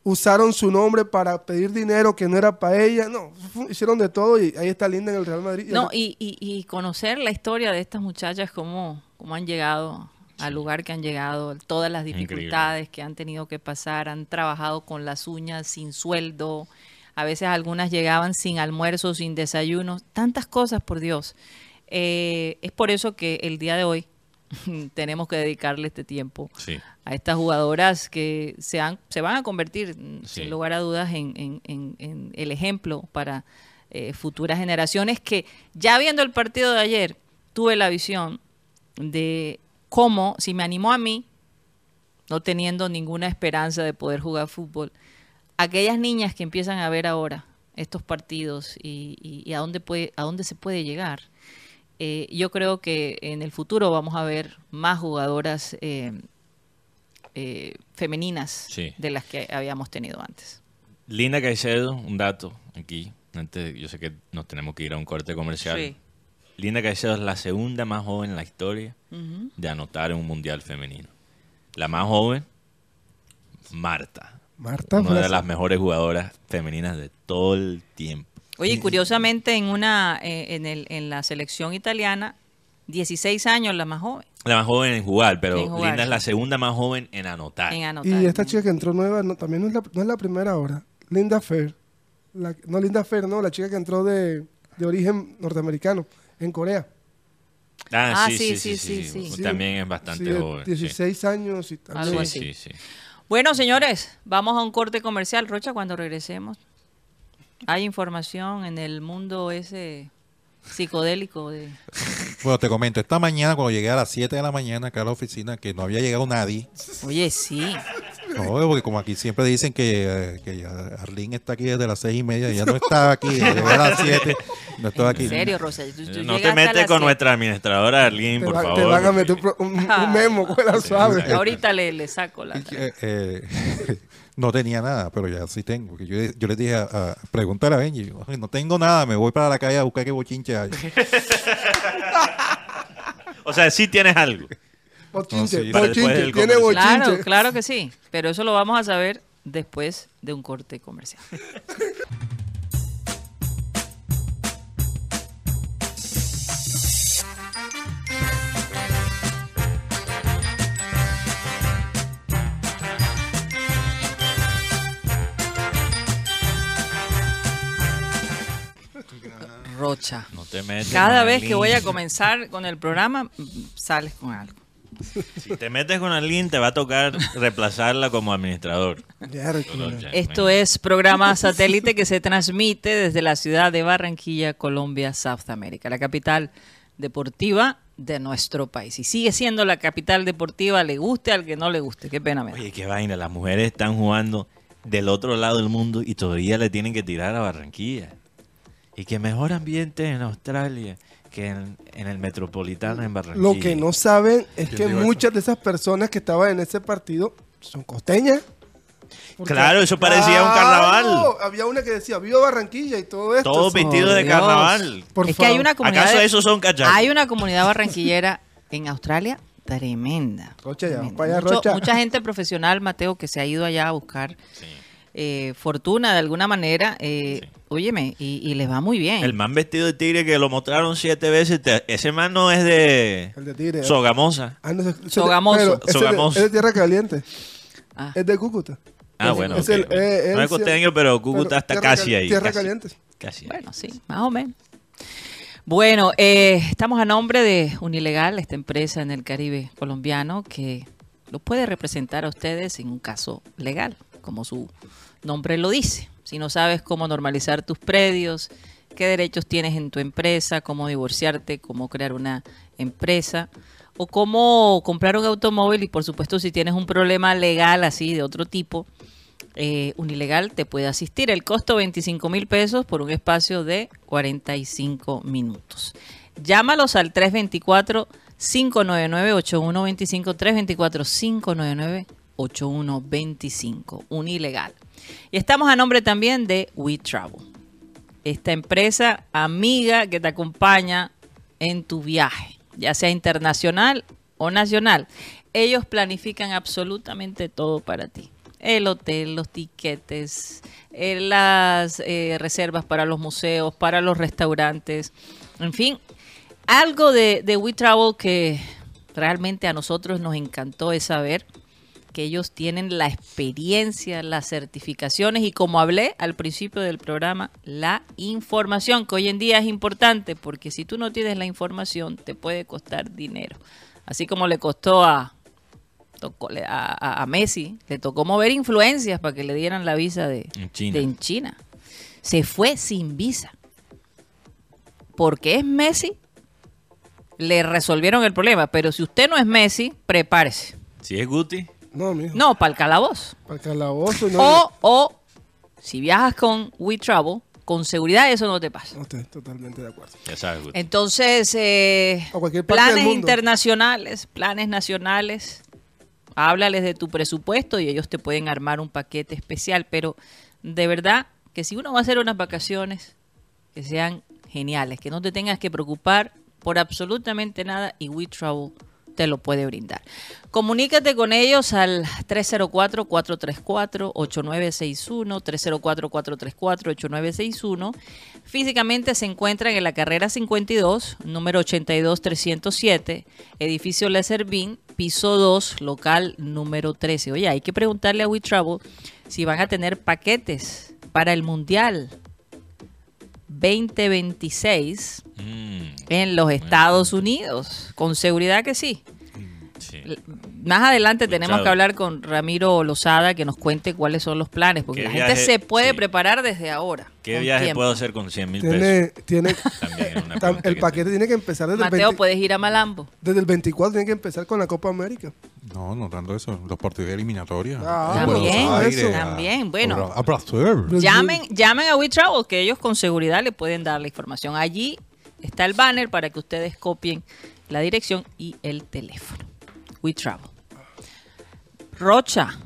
Usaron su nombre para pedir dinero que no era para ella. No, hicieron de todo y ahí está Linda en el Real Madrid. No, y, y, y conocer la historia de estas muchachas, cómo, cómo han llegado al lugar que han llegado, todas las Increíble. dificultades que han tenido que pasar, han trabajado con las uñas, sin sueldo, a veces algunas llegaban sin almuerzo, sin desayuno, tantas cosas, por Dios. Eh, es por eso que el día de hoy tenemos que dedicarle este tiempo Sí. a estas jugadoras que se, han- se van a convertir, mm, Sí. sin lugar a dudas, en, en- en- en el ejemplo para eh, futuras generaciones que ya viendo el partido de ayer, tuve la visión de cómo, si me animó a mí, no teniendo ninguna esperanza de poder jugar fútbol, aquellas niñas que empiezan a ver ahora estos partidos y, y- y a, dónde puede, a dónde se puede llegar, eh, yo creo que en el futuro vamos a ver más jugadoras eh, eh, femeninas Sí. de las que habíamos tenido antes. Linda Caicedo, un dato aquí. Antes, yo sé que nos tenemos que ir a un corte comercial. Sí. Linda Caicedo es la segunda más joven en la historia de anotar en un mundial femenino. La más joven, Marta. Marta una de las mejores jugadoras femeninas de todo el tiempo. Oye, y curiosamente en una eh, en, el, en la selección italiana, 16 años la más joven La más joven en jugar, pero En jugar, Linda es la segunda más joven en anotar. en anotar. Y esta chica que entró nueva no, también no es, la, no es la primera ahora. Linda Fair. La- no, Linda Fair, no, la chica que entró de, de origen norteamericano en Corea. Ah, Ah, sí, sí, sí, sí, sí, sí, sí, Sí, También es bastante joven. sí. 16 años y también. Algo Sí, así. sí, sí. Bueno, señores, vamos a un corte comercial. Rocha, cuando regresemos, hay información en el mundo ese psicodélico de... Bueno, te comento, esta mañana cuando llegué a las 7 de la mañana acá a la oficina, que no había llegado nadie, Oye, sí. no, porque como aquí siempre dicen que, que ya Arlene está aquí desde las 6 y media, ya no estaba aquí, llegó a las 7, no estaba aquí. En serio, Rosa. tú- tú No te metes con siete. nuestra administradora Arlene, Te, por va- favor. te van a meter un un, un memo, cuela suave. Ahorita le, le saco la... Eh, eh, no tenía nada, pero ya sí tengo. Que yo, yo les dije, a, a, pregúntale a Benji, "Ay, no tengo nada, me voy para la calle a buscar qué bochinche hay. O sea, sí tienes algo. Bochinche, sí, tiene bochinche. Claro, claro que sí. Pero eso lo vamos a saber después de un corte comercial. Rocha. No te metes Cada vez que voy a comenzar con el programa, sales con algo. Si te metes con Arlene, te va a tocar reemplazarla como administrador. Esto es programa satélite que se transmite desde la ciudad de Barranquilla, Colombia, South America, la capital deportiva de nuestro país. Y sigue siendo la capital deportiva, le guste al que no le guste. Qué pena me da. Oye, qué vaina, las mujeres están jugando del otro lado del mundo y todavía le tienen que tirar a Barranquilla. Y que mejor ambiente en Australia que en, en el Metropolitano en Barranquilla. Lo que no saben es ¿Quién que eso? muchas de esas personas que estaban en ese partido son costeñas. Porque- Claro, eso parecía un carnaval. Había una que decía, viva Barranquilla y todo esto. Todos vestidos de Dios. carnaval. Por es que hay una comunidad. ¿Acaso de- esos son cachacos? Hay una comunidad barranquillera en Australia tremenda. Rocha, ya, tremenda. para allá, Mucho- Rocha. mucha gente profesional, Mateo, que se ha ido allá a buscar Sí. Eh, fortuna de alguna manera. eh, Sí. Óyeme, y, y les va muy bien. El man vestido de tigre que lo mostraron siete veces, te- ese man no es de El de Tigre. Sogamosa. Ah, no, ese- Sogamoso. pero ese de- Sogamoso. Es de Tierra Caliente. Ah. Es de Cúcuta. Ah, Es- bueno. es ok, el- bueno. eh, no es costeño, pero Cúcuta pero está casi cal- ahí. Tierra casi, caliente. Casi. Bueno, sí, más o menos. Bueno, eh, estamos a nombre de Unilegal, esta empresa en el Caribe colombiano que lo puede representar a ustedes en un caso legal, como su nombre lo dice. Si no sabes cómo normalizar tus predios, qué derechos tienes en tu empresa, cómo divorciarte, cómo crear una empresa o cómo comprar un automóvil y por supuesto si tienes un problema legal así de otro tipo, eh, Unilegal te puede asistir. El costo 25 mil pesos por un espacio de 45 minutos. Llámalos al 324-599-8125, 324-599-8125, Unilegal. Y estamos a nombre también de WeTravel, esta empresa amiga que te acompaña en tu viaje, ya sea internacional o nacional. Ellos planifican absolutamente todo para ti. El hotel, los tiquetes, eh, las eh, reservas para los museos, para los restaurantes, en fin, algo de, de WeTravel que realmente a nosotros nos encantó es saber que ellos tienen la experiencia, las certificaciones y como hablé al principio del programa, la información, que hoy en día es importante porque si tú no tienes la información te puede costar dinero. Así como le costó a, Messi, le tocó mover influencias para que le dieran la visa de, En China. de en China. Se fue sin visa. Porque es Messi, le resolvieron el problema. Pero si usted no es Messi, prepárese. Si es Guti, No, mijo. No, para el calabozo. Para el calabozo. No, O, o, si viajas con WeTravel, con seguridad eso no te pasa. no estoy totalmente de acuerdo. ya sabes, Guti. Entonces, eh, A cualquier parte del planes mundo. internacionales, planes nacionales, háblales de tu presupuesto y ellos te pueden armar un paquete especial. Pero de verdad que si uno va a hacer unas vacaciones, que sean geniales, que no te tengas que preocupar por absolutamente nada y WeTravel te lo puede brindar. Comunícate con ellos al 304-434-8961, 304-434-8961. Físicamente se encuentran en la carrera 52, número 82307, edificio Leservin, piso 2, local número 13. Oye, hay que preguntarle a WeTravel si van a tener paquetes para el Mundial 2026 Mm, en los Estados Unidos. Con seguridad que sí. Sí. Más adelante tenemos que hablar con Ramiro Lozada que nos cuente cuáles son los planes, porque ¿Qué la gente se puede Sí. preparar desde ahora. ¿Qué viaje tiempo. puedo hacer con 100 mil pesos? Tiene, También el que paquete tiene que empezar desde el, Mateo, 20 puedes ir a Malambo. desde el 24, tiene que empezar con la Copa América. No, no tanto eso. Los partidos de eliminatoria. Ah, También, Aires, a- también, bueno. A. Llamen, llamen a WeTravel, que ellos con seguridad le pueden dar la información. Allí está el banner para que ustedes copien la dirección y el teléfono. WeTravel. Rocha,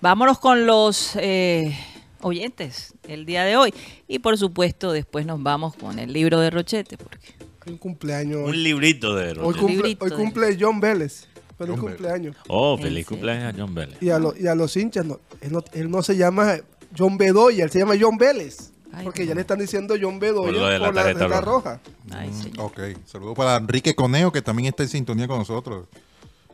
vámonos con los eh, oyentes el día de hoy. Y por supuesto, después nos vamos con el libro de Rochete, porque Un cumpleaños. Un hoy. librito de Hoy, Roger. cumple, hoy de- cumple John Vélez. Feliz John cumpleaños. Oh, ¿En feliz cumpleaños a John Vélez. Y a, lo- y a los hinchas, no, él, no, él no se llama John Bedoya, él se llama John Vélez. Ay, porque no. ya le están diciendo John Bedoya Por de la por la tarjeta roja. roja. Ay. Ok, saludos para Enrique Coneo, que también está en sintonía con nosotros,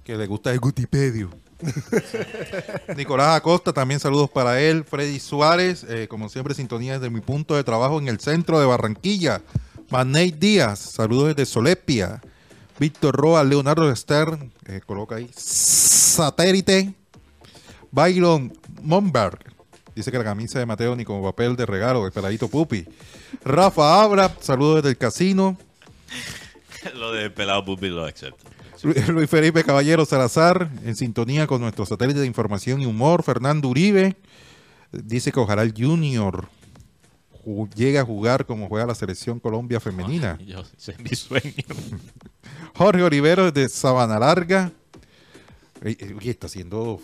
que le gusta el Gutipedio. Nicolás Acosta, también saludos para él. Freddy Suárez, eh, como siempre, sintonía desde mi punto de trabajo en el centro de Barranquilla. Manei Díaz, saludos desde Solepia. Víctor Roa, Leonardo Stern, eh, coloca ahí. Satélite. Byron Monberg, dice que la camisa de Mateo ni como papel de regalo, esperadito pupi. Rafa Abra, saludos desde el casino. Lo lo de Pelado Pupi lo acepto. Lu- Luis Felipe Caballero Salazar, en sintonía con nuestro satélite de información y humor. Fernando Uribe dice que ojalá el Junior ju- llegue a jugar como juega la selección Colombia femenina. Ay, yo- ese es mi sueño. Jorge Olivero de Sabana Larga. Oye, está haciendo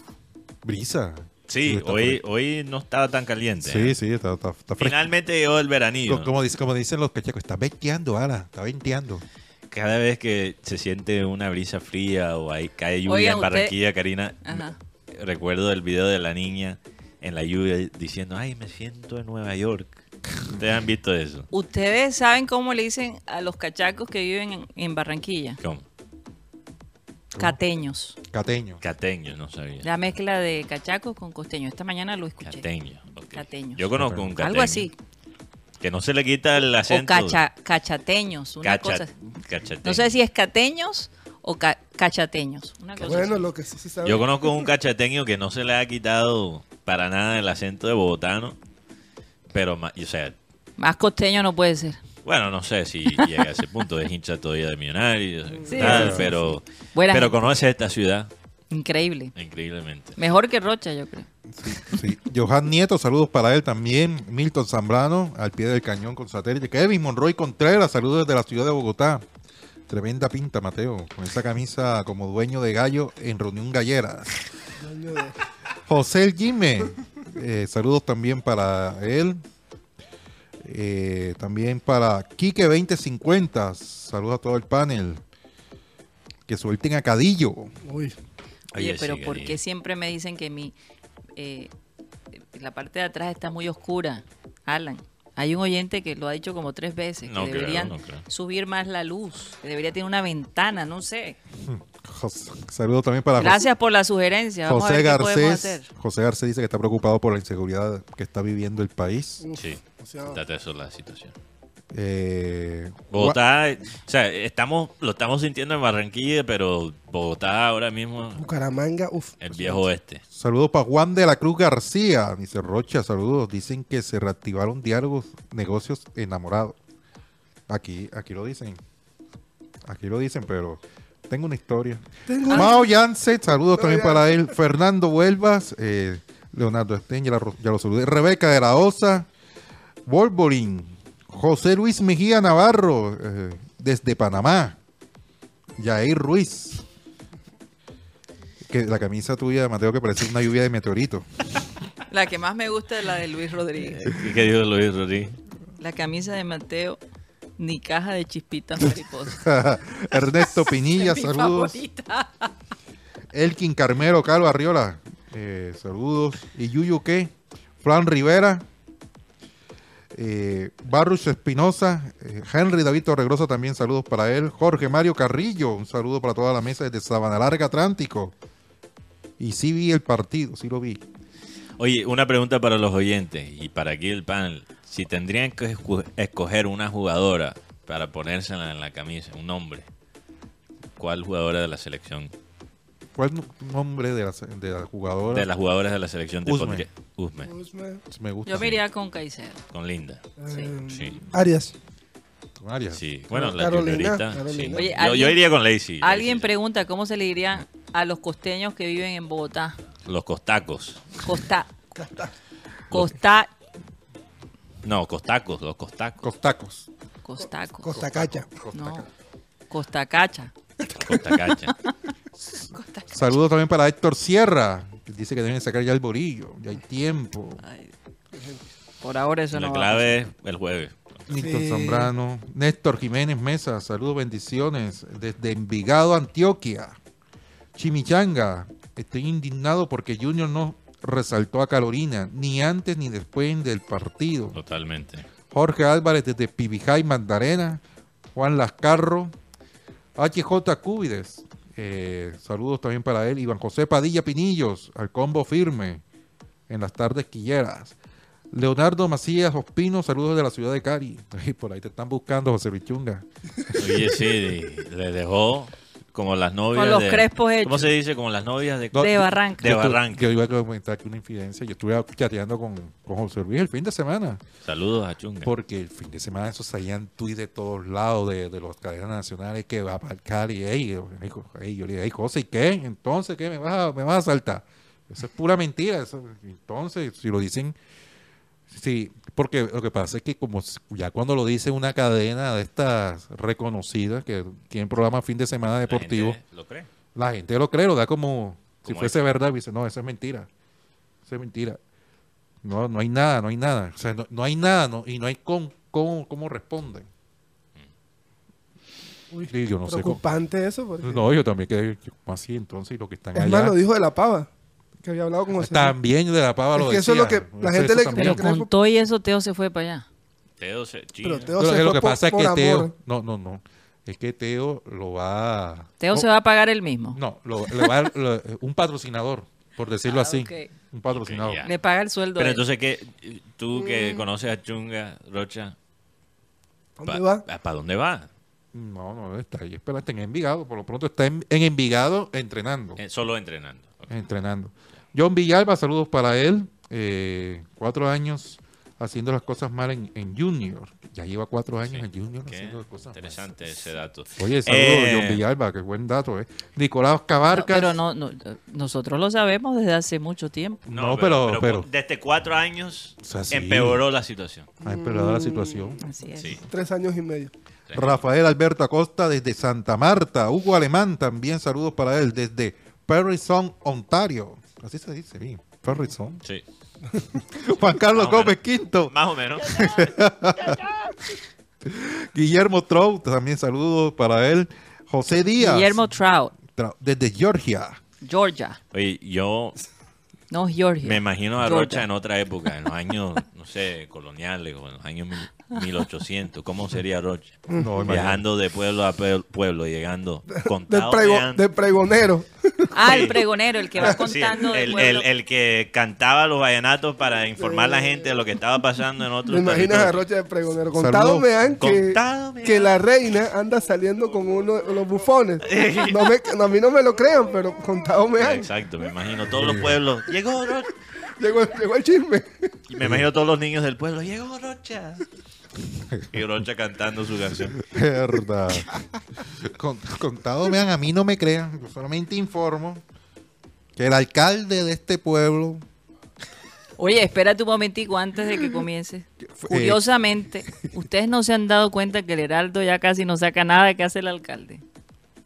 brisa. Sí, hoy, hoy no estaba tan caliente. Sí, ¿eh? sí, está, está. Finalmente llegó el veranillo. Co- Como, dice- como dicen los cachacos, está venteando, Ala, está venteando. Cada vez que se siente una brisa fría o hay, cae lluvia en usted- Barranquilla, Karina, Ajá. recuerdo el video de la niña en la lluvia diciendo, ay, me siento en Nueva York. ¿Ustedes han visto eso? ¿Ustedes saben cómo le dicen a los cachacos que viven en, en Barranquilla? ¿Cómo? Cateños. Cateño. Cateño, no sabía. La mezcla de cachacos con costeños. Esta mañana lo escuché. Cateño. ok. Cateños. Yo conozco un cateño. Algo así. Que no se le quita el O acento. cacha- cachateños. Una Cacha- cosa. No sé si es cateños o ca- cachateños. Una cosa Bueno, así. lo que sí, sí sabe. Yo conozco un cachateño que no se le ha quitado para nada el acento de bogotano. Pero, o sea, Más costeño no puede ser. bueno, no sé si llega a ese punto. Es hincha todavía de millonarios. y Sí, tal, sí, pero, pero gente. conoce esta ciudad Increíble. increíblemente. Mejor que Rocha, yo creo. Sí. Johan Nieto, saludos para él también. Milton Zambrano, al pie del cañón con satélite. Kevin Monroy Contreras, saludos desde la ciudad de Bogotá. Tremenda pinta, Mateo, con esa camisa como dueño de gallo en reunión gallera. José El Jime, eh, saludos también para él. Eh, también para Quique 2050, saludos a todo el panel. Que suelten a Cadillo. Uy, Oye, Oye, pero sí, ¿por qué siempre me dicen que mi eh, la parte de atrás está muy oscura? Alan, hay un oyente que lo ha dicho como tres veces, que creo, deberían no creo. subir más la luz, que debería tener una ventana, no sé. Saludos también para José- Gracias por la sugerencia. Vamos José a ver qué podemos Garcés. hacer. José Garcés dice que está preocupado por la inseguridad que está viviendo el país. Sí, o sea, está tenso la situación. Eh, Bogotá, o sea, estamos, lo estamos sintiendo en Barranquilla, pero Bogotá ahora mismo, Bucaramanga, uff. el viejo oeste. Saludos para Juan de la Cruz García. Dice Rocha, saludos. Dicen que se reactivaron diálogos, negocios enamorados. Aquí, aquí lo dicen. Aquí lo dicen, pero tengo una historia. Tengo Mao Yance, saludos No, también ya. para él. Fernando Huelvas, eh, Leonardo Sten, ya, ya lo saludé. Rebeca de la Osa, Wolverine, José Luis Mejía Navarro, eh, desde Panamá. Yair Ruiz. Que la camisa tuya, Mateo, que parece una lluvia de meteoritos. La que más me gusta es la de Luis Rodríguez. ¿Qué, qué dijo Luis Rodríguez? La camisa de Mateo, ni caja de chispitas mariposas. Ernesto Pinilla, saludos. favorita. Elkin Carmelo, Calvo Arriola, eh, saludos. Y Yuyu qué? Fran Rivera, eh, Espinosa, eh, Henry David Torregrosa también saludos para él. Jorge Mario Carrillo, un saludo para toda la mesa desde Sabana Larga Atlántico. Y sí vi el partido, sí lo vi. Oye, una pregunta para los oyentes y para aquí el panel. Si tendrían que escoger una jugadora para ponérsela en la camisa, un nombre, ¿cuál jugadora de la selección? ¿Cuál es el nombre de la, de la jugadora? De las jugadoras de la selección de Usme. Usme, Usme, Me gusta. Yo me iría con Caicedo. con Linda. eh, Sí. Arias. Con Arias. Sí, bueno, la Carolina, juniorita, Carolina. sí. Oye, yo, iría con Lacey. Alguien Lacey. pregunta cómo se le diría a los costeños que viven en Bogotá. Los costacos. Costa. Costa. No, costacos, los costacos. Costacos. Costacos. Costa Cacha. No. Costa Cacha. Costacacha. Saludos también para Héctor Sierra. que Dice que deben sacar ya el borillo. Ya hay tiempo. Ay, por ahora eso La no va a clave es el jueves. Sí. Zambrano, Néstor Jiménez Mesa, saludos, bendiciones desde Envigado, Antioquia. Chimichanga, estoy indignado porque Junior no resaltó a Carolina, ni antes ni después del partido. Totalmente. Jorge Álvarez desde Pibijay, Magdalena. Juan Lascarro, HJ Cúbides, eh, saludos también para él. Iván José Padilla Pinillos, al combo firme en las tardes quilleras. Leonardo Macías Ospino, saludos de la ciudad de Cari. Por ahí te están buscando, José Luis Chunga. Oye, sí, le dejó como las novias los de, crespos hechos. ¿Cómo se dice? Como las novias de, No, de Barranca. de yo, Barranca. yo iba a comentar aquí una infidencia. Yo estuve chateando con, con José Luis el fin de semana. Saludos a Chunga. Porque el fin de semana eso salían tweets de todos lados, de, de las cadenas nacionales que va para el Cali. Ey, yo, ey, yo le dije, "Ey, José, ¿y qué? Entonces, ¿qué me vas a, me vas a saltar? Eso es pura mentira. eso- entonces, si lo dicen, sí, porque lo que pasa es que como ya cuando lo dice una cadena de estas reconocidas que tienen programa fin de semana La deportivo, gente lo cree. la gente lo cree, lo da como si fuese verdad. Y dice, no, eso es mentira. Eso es mentira. No, no hay nada, no hay nada. O sea, no, no hay nada no, y no hay con, cómo, cómo responden. Uy, Sí, yo no sé cómo. preocupante eso. Porque... No, yo también quedé ¿cómo así entonces y lo que están es allá. más, lo dijo de la pava, que había hablado con José. También de la pava Es lo que eso es lo decía. que la Eso- gente eso le- también. Pero que con todo y eso, Teo se fue para allá. Teo se Pero. Teo Pero se es lo fue que por- pasa es que amor. Teo, no, no, no, es que Teo lo va, Teo no, se va a pagar el mismo. no, lo, le va lo- un patrocinador, por decirlo Ah, así, un patrocinador. Le paga el sueldo. Pero entonces, ¿qué? Tú Mm. que conoces a Chunga, Rocha, ¿Dónde va? ¿Para dónde va? No, no, está ahí, espérate, en Envigado, por lo pronto está en, en Envigado entrenando. Eh, solo entrenando. Entrenando. John Villalba, saludos para él. eh, cuatro años haciendo las cosas mal en, en Junior. Ya lleva cuatro años Sí. en Junior Qué haciendo las cosas mal. interesante ese dato. Oye, saludos Eh, John Villalba, qué buen dato, ¿eh? Nicolás No, Cabarcas. pero no, no, nosotros lo sabemos desde hace mucho tiempo. No, pero- pero- desde cuatro años O sea, sí. empeoró la situación. Ha empeorado la situación. Así es. Sí. Tres años y medio. Rafael Alberto Acosta desde Santa Marta. Hugo Alemán también, saludos para él desde Perryson, Ontario. Así se dice, bien. Perryson. Sí. Juan Carlos Gómez Quinto. Más o menos. Guillermo Trout, también saludos para él. José Díaz. Guillermo Trout, desde Georgia. Georgia. Oye, yo No, Georgia. me imagino a Georgia. Rocha en otra época, en los años, no sé, coloniales o en los años mil- 1800. ¿Cómo sería Rocha? No, imagínate. Viajando de pueblo a pueblo, llegando Del, contado. prego- del pregonero. Ah, el pregonero, el que va Sí, contando el, pueblo. el- el que cantaba los vallenatos para informar a la gente de lo que estaba pasando en otros Me imaginas a. Rocha de pregonero. Contado me han que, Contado me que la reina anda saliendo con uno de los bufones. No me, no, a mí no me lo crean, pero contado me han. Exacto, me imagino todos los pueblos. Llegó Rocha. Llegó, llegó el chisme. Y me imagino todos los niños del pueblo. Llegó Rocha. Y Rocha cantando su canción. Verdad. Con- contado, vean, a mí no me crean. Yo solamente informo que el alcalde de este pueblo. Oye, espérate un momentico antes de que comience. Curiosamente, ustedes no se han dado cuenta que el Heraldo ya casi no saca nada que hace el alcalde.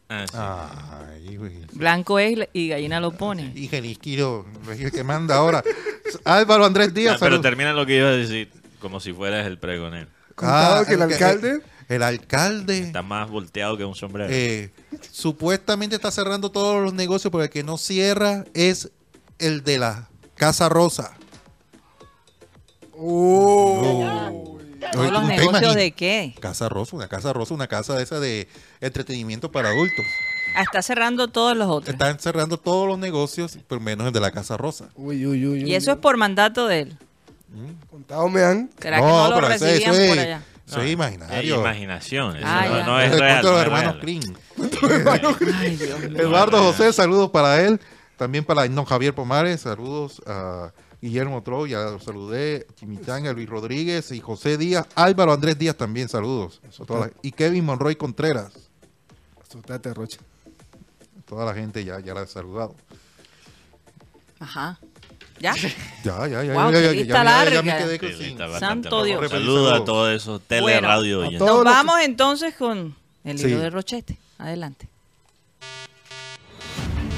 Ah, sí. Ay, güey. Blanco es y gallina lo pone. Y Genisquiro, el que manda ahora. Álvaro Andrés Díaz. Ah, pero salud. termina lo que iba a decir, como si fueras el pregonero. Contado que el el- alcalde- El, alcalde. Está más volteado que un sombrero. eh, supuestamente está cerrando todos los negocios, pero el que no cierra es el de la Casa Rosa. ¿Todos los ¿Usted negocios imagina? de qué? Casa Rosa, una casa rosa, una casa de esa de entretenimiento para adultos. Ah, está cerrando todos los otros. Están cerrando todos los negocios, pero menos el de la Casa Rosa. Uy, uy, uy, uy, Y eso es por mandato de él. Contado me han. ¿Será que no lo pero eso- recibían eso es, por allá? eso es imaginario. imaginación. eso Ah, no, no Es es real. cuento de los no es hermanos real. Green. Ay, Dios mío. Eduardo no, no. José, saludos para él. También para don Javier Pomares, saludos a Guillermo Tro, ya lo saludé, Chimichanga, Luis Rodríguez y José Díaz. Álvaro Andrés Díaz también, saludos. Toda y Kevin Monroy Contreras. Asustate, Rocha. Toda la gente ya, ya la he saludado. Ajá. ¿Ya? Ya, ya, ya. Guau, ya, ya, ya, larga. me quedé con- sí, Santo. Dios. Saludos a todos esos teleradio Bueno, Nos que- vamos entonces con el libro Sí. de Rochete. Adelante.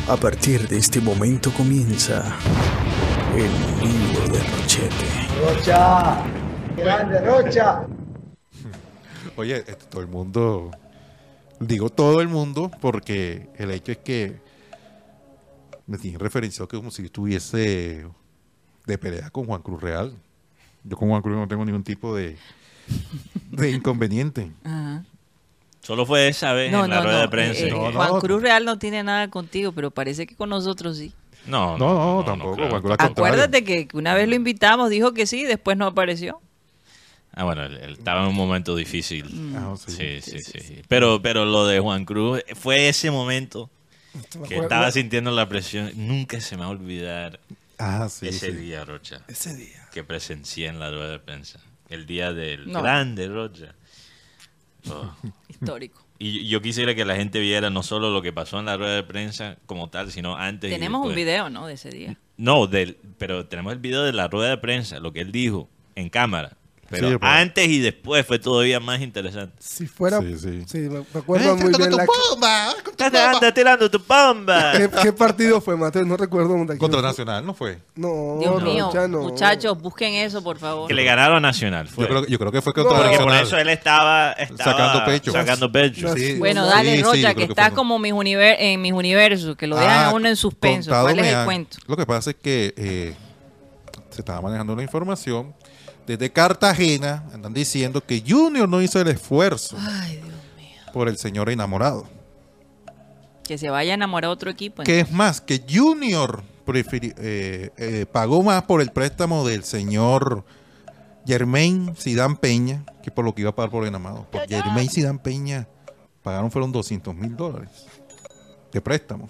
A partir de este momento comienza el libro de Rochete. Rocha, grande Rocha. Oye, este, todo el mundo, digo todo el mundo, porque el hecho es que me tienen referenciado que como si estuviese de pelea con Juan Cruz Real. Yo con Juan Cruz no tengo ningún tipo de, de inconveniente. Ajá. Solo fue esa vez No, en la no, rueda no. de prensa. eh, eh, No, no. Juan Cruz Real no tiene nada contigo, pero parece que con nosotros sí. No, No, no, tampoco. claro. Acuérdate que una vez lo invitamos, dijo que sí, después no apareció. Ah, bueno, él, él estaba en un momento difícil. Ah, sí. Sí, sí, sí. Pero, pero lo de Juan Cruz fue ese momento Me que estaba sintiendo la presión. Nunca se me va a olvidar Ah, sí, ese sí. día, Rocha, Ese día. que presencié en la rueda de prensa. El día del No. grande, Rocha. Oh. Histórico. Y yo quisiera que la gente viera no solo lo que pasó en la rueda de prensa como tal, sino antes y Tenemos un video, ¿no? De ese día. No, del, pero tenemos el video de la rueda de prensa, lo que él dijo en cámara. Pero Sí, pero- antes y después fue todavía más interesante. Si fuera. Sí, sí. Sí, me acuerdo muy bien. La, ¡Anda, anda tirando tu bomba! ¿qué, qué partido fue, Mateo? No recuerdo dónde. Contra Nacional, ¿no fue? No, Dios no, mío, ya no. muchachos, busquen eso, por favor. Que le ganaron a Nacional. Fue. Yo creo, yo creo que fue contra No, Porque por Nacional. eso él estaba, estaba Sacando pecho. Sacando pecho. Sí. Bueno, dale, sí, Rocha, que que está como mis univer- en mis universos, que lo dejan Ah, a uno en suspenso. ¿Cuál es el cuento? Lo que pasa es que eh, se estaba manejando la información. Desde Cartagena andan diciendo que Junior no hizo el esfuerzo Ay, Dios mío. por el señor enamorado. Que se vaya a enamorar otro equipo. Que es más, que Junior eh, eh, pagó más por el préstamo del señor Germain Sidán Peña que por lo que iba a pagar por el enamorado. Por Germain Sidán Peña pagaron fueron 200 mil dólares de préstamo.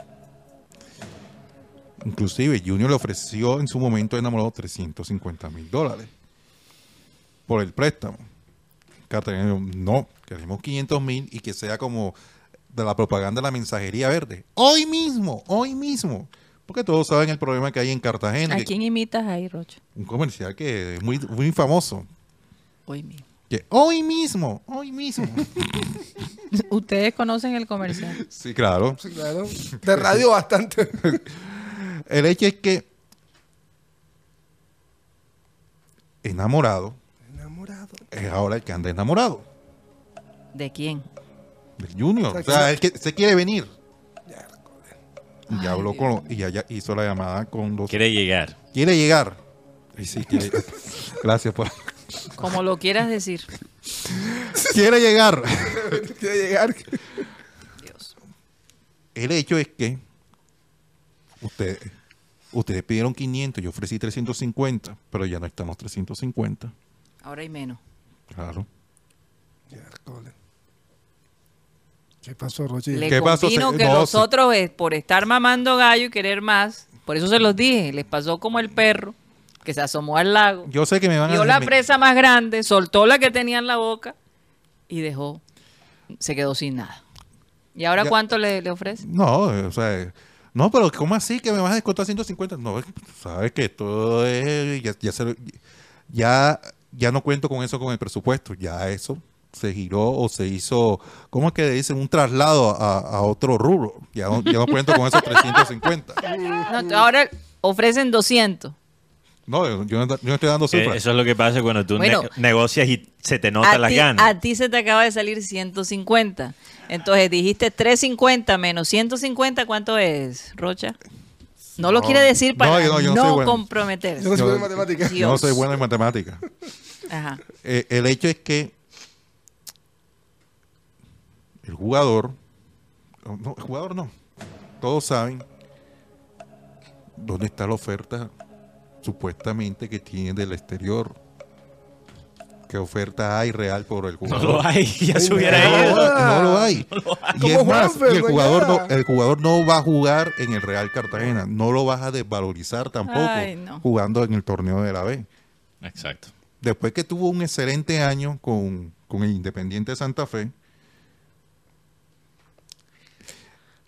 Inclusive Junior le ofreció en su momento enamorado 350 mil dólares por el préstamo. No, queremos 500 mil y que sea como de la propaganda de la mensajería verde. Hoy mismo, hoy mismo. Porque todos saben el problema que hay en Cartagena. ¿A que- quién imitas ahí, Rocha? Un comercial que es muy, muy famoso. Hoy mismo. Que hoy mismo, hoy mismo. Ustedes conocen el comercial. sí, claro. Sí, claro. De radio bastante. El hecho es que Enamorado. Es ahora el que anda enamorado. ¿De quién? Del Junior. O sea, el que se quiere venir. Ya habló con y ya, ya hizo la llamada con los Quiere llegar. quiere llegar. Y sí, quiere- Gracias por Como lo quieras decir. quiere llegar. Quiere llegar. Dios. El hecho es que usted, ustedes pidieron 500, yo ofrecí 350, pero ya no estamos 350. Ahora hay menos. Claro. ¿Qué pasó, Rochi? Le ¿Qué pasó? que no, los se- otros, eh, por estar mamando gallo y querer más, por eso se los dije, les pasó como el perro que se asomó al lago, Yo sé que me van a vio la presa más grande, soltó la que tenía en la boca y dejó, se quedó sin nada. ¿Y ahora Ya- cuánto le, le ofrece? No, o sea, no, pero ¿cómo así que me vas a descontar 150? No, es que tú sabes que todo es ya ya, se lo- ya ya no cuento con eso con el presupuesto, ya eso se giró o se hizo, ¿cómo es que dicen? Un traslado a, a otro rubro. Ya no, ya no cuento con esos 350. No, ahora ofrecen 200. No, yo, yo no, estoy dando Eh, cifras. Eso es lo que pasa cuando tú Bueno. ne- negocias y se te nota A las ti, ganas. a ti se te acaba de salir 150. Entonces dijiste 350 menos 150, ¿cuánto es, Rocha? No lo quiere decir para No, no, yo no- yo no soy bueno. comprometerse. Yo no soy Yo- de matemáticas. Yo no soy bueno en matemáticas. Ajá. Eh, el hecho es que el jugador, no, el jugador no, todos saben dónde está la oferta supuestamente que tiene del exterior. ¿Qué oferta hay real por el No jugador? lo hay, ya se hubiera no. ido. No, no lo hay. Y Como es más, Juanfer, y el ¿no? jugador, no, el jugador no va a jugar en el Real Cartagena. No lo vas a desvalorizar tampoco Ay, no. jugando en el torneo de la B. Exacto. Después que tuvo un excelente año con, con el Independiente de Santa Fe,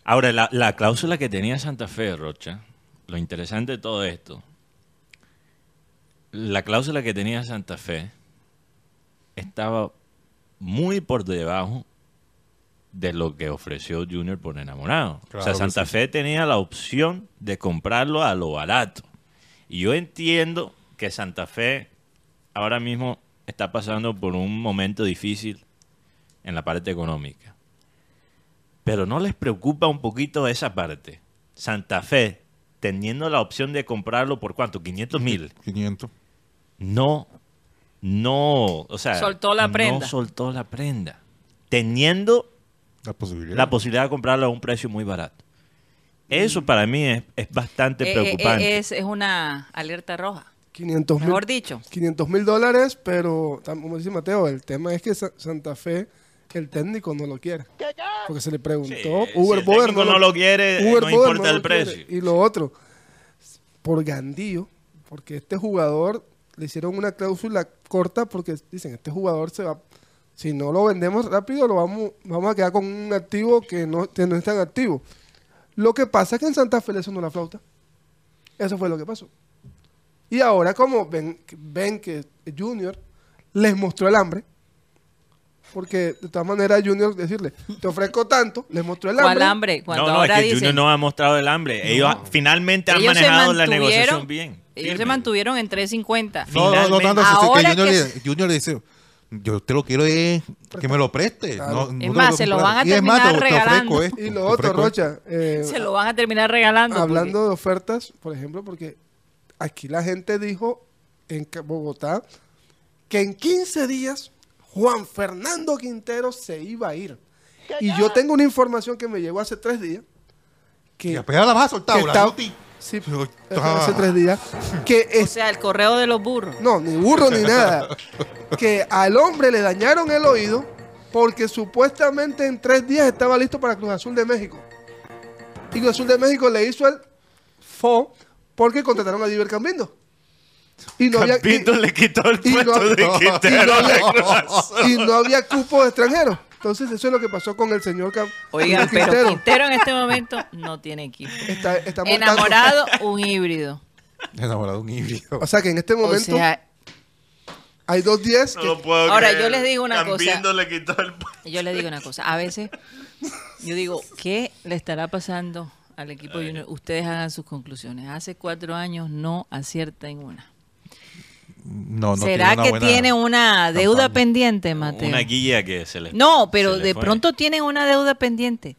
Ahora, la, la cláusula que tenía Santa Fe, Rocha, lo interesante de todo esto, la cláusula que tenía Santa Fe estaba muy por debajo de lo que ofreció Junior por enamorado. o sea, Santa sí. Fe tenía la opción de comprarlo a lo barato. Y yo entiendo que Santa Fe ahora mismo está pasando por un momento difícil en la parte económica. Pero no les preocupa un poquito esa parte. Santa Fe, teniendo la opción de comprarlo por cuánto, 500 mil, 500. no, no, o sea, Soltó la prenda. No soltó la prenda. Teniendo La posibilidad. la posibilidad de comprarlo a un precio muy barato. Eso para mí es, es bastante Eh, eh, preocupante. eh, es, es una alerta roja. 500 mil Mejor dicho. 500 mil dólares, pero como dice Mateo, el tema es que Sa- Santa Fe, el técnico no lo quiere. Porque se le preguntó, Sí, Uber si Boder técnico no lo quiere, no importa el quiere. precio. Y lo otro, por Gandío, porque este jugador le hicieron una cláusula corta porque dicen, este jugador se va, si no lo vendemos rápido, lo vamos, vamos a quedar con un activo que no, que es tan activo. Lo que pasa es que en Santa Fe le sonó la flauta. Eso fue lo que pasó. Y ahora como ven, ven que Junior les mostró el hambre, porque de todas maneras Junior decirle, te ofrezco tanto, les mostró el hambre. ¿Cuál hambre? Cuando no, no, es ahora que Junior no ha mostrado el hambre. Ellos finalmente han ellos manejado la negociación bien. Ellos se mantuvieron en 350. No, no, tanto así, Ahora que Junior, que le, Junior le dice, yo te lo quiero es que me lo preste. Claro. No, Es no más, se lo van a Y es más, terminar te- regalando. esto, Y lo otro, Rocha, eh, Se lo van a terminar regalando. hablando de ofertas, por ejemplo, porque aquí la gente dijo en Bogotá que en 15 días Juan Fernando Quintero se iba a ir. Y yo tengo una información que me llegó hace tres días. Que, Y apenas la vas a soltar, que está- sí, Pero- hace ah. tres días. Que porque- o es, sea, el correo de los burros. no, ni burro ni nada. Que al hombre le dañaron el oído porque supuestamente en tres días estaba listo para Cruz Azul de México. Y Cruz Azul de México le hizo el fo porque contrataron a Diver Cambindo. Y no había, y- Campito le quitó el y no- puesto de y no Quintero a la había- Cruz Azul. y no había cupo de extranjeros. Entonces eso es lo que pasó con el señor Cam- Oigan, pero Quintero. Quintero en este momento no tiene equipo. Está, está montando- Enamorado, un híbrido. Enamorado un híbrido. O sea que en este O momento sea, hay dos días No que lo puedo Ahora, creer. yo les digo una cosa. Campindo le quitó el puesto. yo les digo una cosa. A veces, yo digo, ¿qué le estará pasando al equipo Junior? Ustedes hagan sus conclusiones. Hace cuatro años no acierta en una. No, no ¿Será tiene una que buena tiene una deuda campaña. pendiente, Mateo? Una guía que se le No, pero de fue. pronto tienen una deuda pendiente.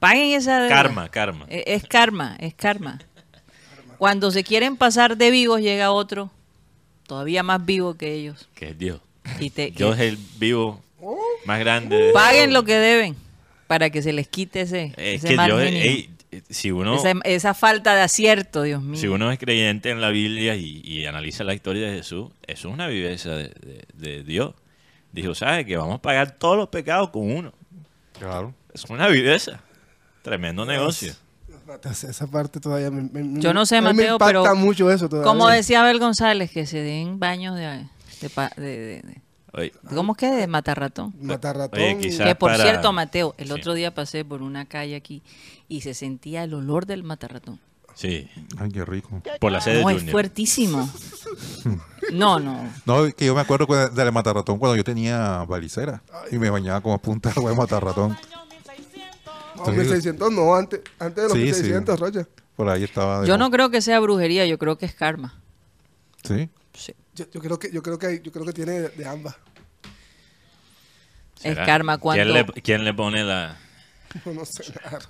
Paguen esa deuda. Karma, karma. Eh, Es karma, es karma. Cuando se quieren pasar de vivos, llega otro todavía más vivo que ellos. Que es Dios. Y te, Dios que es el vivo más grande. de- paguen lo que deben para que se les quite ese, Es ese que ey, si uno, esa, esa falta de acierto, Dios mío. si uno es creyente en la Biblia y, y analiza la historia de Jesús, eso es una viveza de, de- de Dios. Dijo, ¿sabes? Que vamos a pagar todos los pecados con uno. Claro. Es una viveza. Tremendo negocio. Esa esa parte todavía me, me- Yo no sé, me Mateo, impacta pero mucho eso todavía. Como decía Abel González, que se den baños de... de- de- de- Oye, ¿Cómo es que? De matarratón. Matar ratón. Oye, quizá- Que por para- cierto, Mateo, el Sí. otro día pasé por una calle aquí y se sentía el olor del matarratón. sí, Ay, qué rico. por la sede No, de es fuertísimo. No, no. No, que yo me acuerdo cu- del matarratón cuando yo tenía balicera y me bañaba como punta de agua de matarratón. No, 1600 no, antes, antes de los Sí, 1600, Rocha. Por ahí estaba. Yo no creo que sea brujería, yo creo que es karma. Sí. Sí. Yo, yo creo que yo creo que yo creo que tiene de, de ambas. Es ¿Será? karma cuando, ¿Quién le, quién le pone la...? No, no sé nada,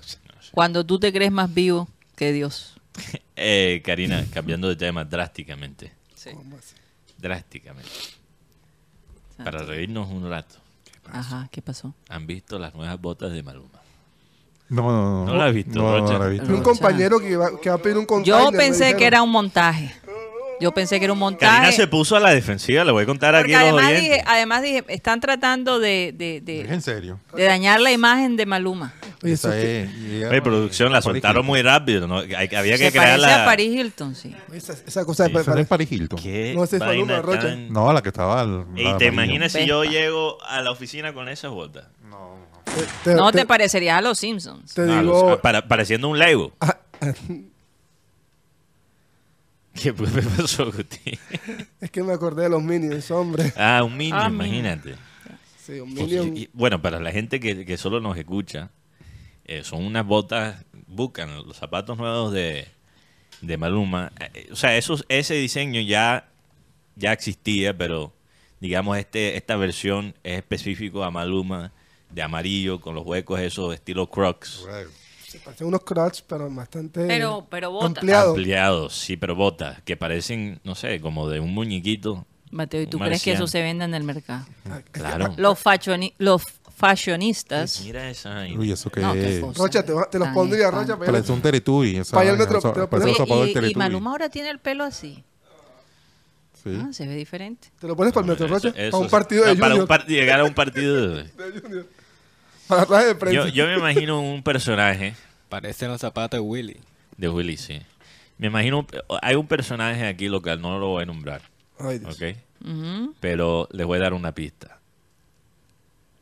cuando tú te crees más vivo que Dios. Eh, Karina, cambiando de tema drásticamente. ¿Cómo así? Drásticamente. Para reírnos un rato. Ajá, ¿qué pasó? ¿Han visto las nuevas botas de Maluma? No, no, no. No la he visto, No, no, la he visto. Un compañero que va, que va a pedir un container. Yo pensé que era un montaje. Yo pensé que era un Karina montaje. se puso a la defensiva, le voy a contar aquí Porque a los además oyentes. dije, además dije, están tratando de, de, de- Es en serio. de dañar la imagen de Maluma. Oye, eso Esa es y Oye, producción, la soltaron Hilton. muy rápido. ¿no? Hay- Había que Se crear parece la... a Paris Hilton, sí. esa, esa cosa Sí, de Esa no es Paris Hilton. ¿Qué No, ese es vaina Maluma, Rocha. tan- No, la que estaba. al- ¿Y la te imaginas si yo llego a la oficina con esas botas? te, No te- te parecería a los Simpsons. te Ah, digo, los- para- pareciendo un Lego. ah, ah, ¿Qué pasó, Guti? es que me acordé de los Minions, hombre. Ah, un Minion, Ah, imagínate. Sí, un Pues, Minion. y- bueno, para la gente que, que solo nos escucha, eh, son unas botas, buscan los zapatos nuevos de, de Maluma. Eh, o sea, esos, ese diseño ya, ya existía, pero digamos, este, esta versión es específico a Maluma, de amarillo, con los huecos esos estilo Crocs. Se parecen unos crotch, pero bastante Pero- pero botas. ampliado. Ampliados, sí, pero botas, que parecen, no sé, como de un muñequito. Mateo, ¿y tú crees que eso se vende en el mercado? Claro. Los, fashioni- los fashionistas. Mira esa. Uy, eso que No, qué es. Rocha, te, te los pondría. Rocha. para Parece un teletubby. esa Para el metro- te lo y, y. Maluma ahora tiene el pelo así. Sí. Ah, se ve diferente. ¿Te lo pones para el Metro Rocha? para un partido de para Junior. par- llegar a un partido. de- de Junior. Para traje de prensa. Yo, yo me imagino un personaje Parecen los zapatos de Willy. de Willy, sí. Me imagino, hay un personaje aquí local, no lo voy a nombrar, Ay, Dios. ¿ok? Ujú. Pero les voy a dar una pista.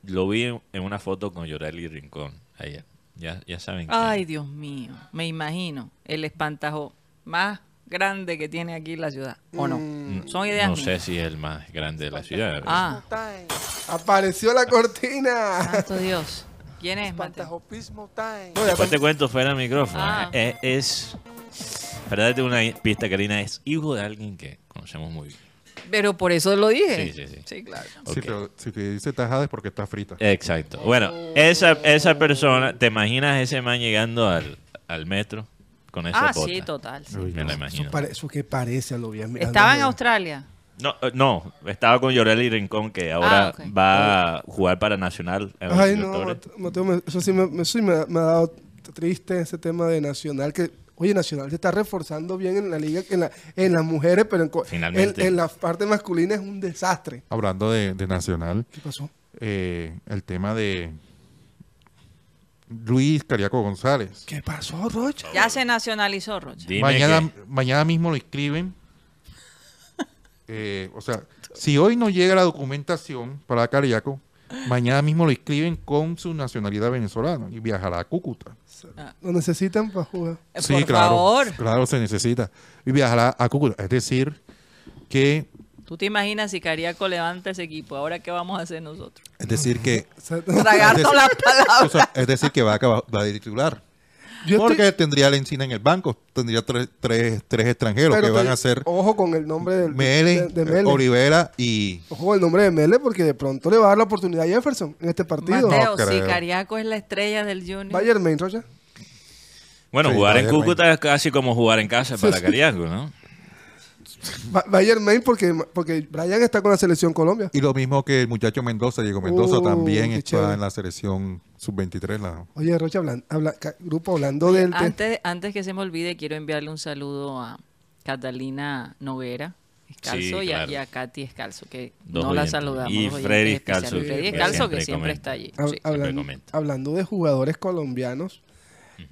Lo vi en, en una foto con Yoreli Rincón ayer. Ya, ya saben quién. Ay, Dios mío. Me imagino el espantajo más grande que tiene aquí la ciudad. ¿O no? Mm, Son ideas No mías. sé si es el más grande de la ciudad. Ah, Apareció la cortina. santo Dios. ¿Quién es, Mateo? Pantajopismo time. No, ya Después te cuento fuera del micrófono. Ah. Eh, Es, para darte una pista, Karina, es hijo de alguien que conocemos muy bien. Pero por eso lo dije. Sí, sí, sí. Sí, claro. Sí, Ok. pero si te dice tajada es porque está frita. Exacto. Bueno, esa, esa persona, ¿te imaginas ese man llegando al, al metro con esa Ah, bota? sí, total. sí. Uy, Me lo no. Eso, imagino. pare- eso que parece a lo bien. Estaba en Australia. No, eh, no, estaba con Yoreli Rincón, que ahora Ah, ok. va a jugar para Nacional. en Ay, no. Mateo, eso sí, me, me- eso sí me, me ha dado triste ese tema de Nacional. que Oye, Nacional se está reforzando bien en la liga, en, la, en las mujeres, pero en, co- Finalmente. en, en la parte masculina es un desastre. Hablando de, de Nacional, ¿Qué pasó? eh, el tema de Luis Cariaco González. ¿Qué pasó, Rocha? Ya se nacionalizó, Rocha. Dime Mañana, que- mañana mismo lo inscriben. Eh, o sea, si hoy no llega la documentación para Cariaco, mañana mismo lo inscriben con su nacionalidad venezolana y viajará a Cúcuta. Lo necesitan para jugar. Eh, Sí, Por claro. favor. Claro, se necesita. Y viajará a Cúcuta. Es decir, que, ¿Tú te imaginas si Cariaco levanta ese equipo? ¿Ahora qué vamos a hacer nosotros? es decir que, Tragarnos las o palabras. sea, es decir que va a acabar va titular. yo Porque estoy- tendría la encina en el banco, tendría tres, tres, tres extranjeros pero que van a ser Ojo con el nombre del, Mele, de, de Mele. Olivera y Ojo con el nombre de Mele porque de pronto le va a dar la oportunidad a Jefferson en este partido. Mateo, No si. Cariaco es la estrella del Junior. Bayern Main, Rocha. Bueno, Sí, jugar en Cúcuta es casi como jugar en casa Sí, para sí. Cariaco, ¿no? Ba- Bayern Main porque, porque Brian está con la selección Colombia. Y lo mismo que el muchacho Mendoza, Diego Mendoza, Uh, también está chévere. en la selección sub-23. La... Oye, Rocha, hablan- habla- ca- grupo hablando del... te- Antes, antes que se me olvide, quiero enviarle un saludo a Catalina Noguera Escalzo Sí, y, a, claro. y a Katy Escalzo, que Dos no la saludamos. Y Freddy. Escalzo, que Escalzo, siempre que siempre comenta. está allí. hab- sí. hablando, hablando de jugadores colombianos,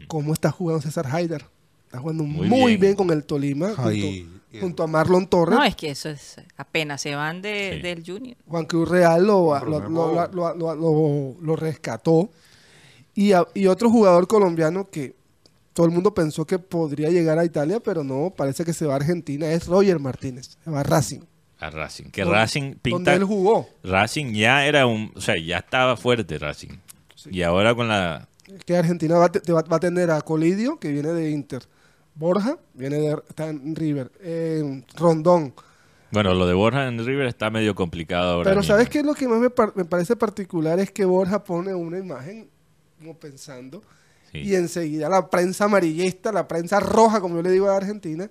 ¿cómo está jugando César Haider? Está jugando muy, Muy bien. bien. con el Tolima, Ay, junto, junto a Marlon Torres. No, es que eso es apenas se van de, Sí. del Junior. Juan Cruz Real lo, lo, lo- lo- lo- lo- lo rescató. Y, a- y otro jugador colombiano que todo el mundo pensó que podría llegar a Italia, pero no, parece que se va a Argentina, es Roger Martínez, se va a Racing. A Racing. Que Racing Donde pinta. él jugó. Racing ya era un. O sea, ya estaba fuerte Racing. Y ahora con la. Que Argentina va, te- va- va a tener a Colidio, que viene de Inter. Borja, viene de está en River. Eh, Rondón. Bueno, lo de Borja en River está medio complicado ahora. Pero mismo. ¿sabes qué es lo que más me, par- me parece particular? Es que Borja pone una imagen como pensando Sí. y enseguida la prensa amarillista, la prensa roja, como yo le digo a Argentina,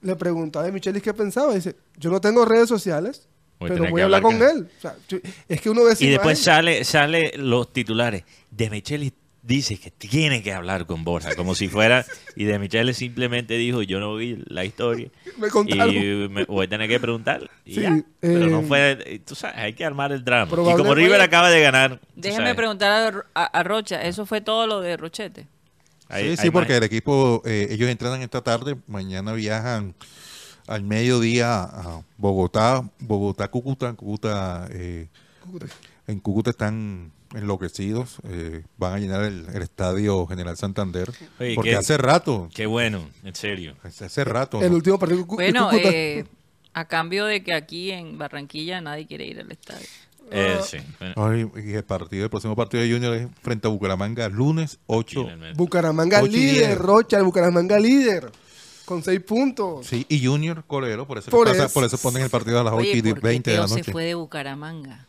le preguntaba a Michelis qué pensaba. Dice, yo no tengo redes sociales, Voy pero voy a hablar con él. O sea, es que uno ve Y después sale, sale los titulares. De Micheli dice que tiene que hablar con Borja, como si fuera. Y de Micheli simplemente dijo: Yo no vi la historia. me contaron. Y me voy a tener que preguntar. Y Sí, ya. Pero no eh, fue. Tú sabes, hay que armar el drama. Y como River acaba de ganar. Déjeme sabes, preguntar a, Ro- a- Rocha, ¿eso fue todo lo de Rochete? hay- sí, hay sí, porque más- el equipo, eh, ellos entrenan esta tarde, mañana viajan al mediodía a Bogotá, Bogotá, Cúcuta, Cúcuta, eh, en Cúcuta están enloquecidos, eh, van a llenar el, el estadio General Santander, Oye, porque qué- hace rato, Qué bueno, en serio. hace rato. el ¿no? último partido Bueno, eh, a cambio de que aquí en Barranquilla nadie quiere ir al estadio. Eh, Ah. sí. Bueno, Ay, y el partido, el próximo partido de Junior es frente a Bucaramanga, lunes 8. finalmente. Bucaramanga líder. Rocha, el Bucaramanga líder, con seis puntos. Sí, y Junior Colero, por eso, Por pasa- eso. por eso ponen el partido a las 8 Oye, y ¿por qué 20 de la noche. se fue de Bucaramanga?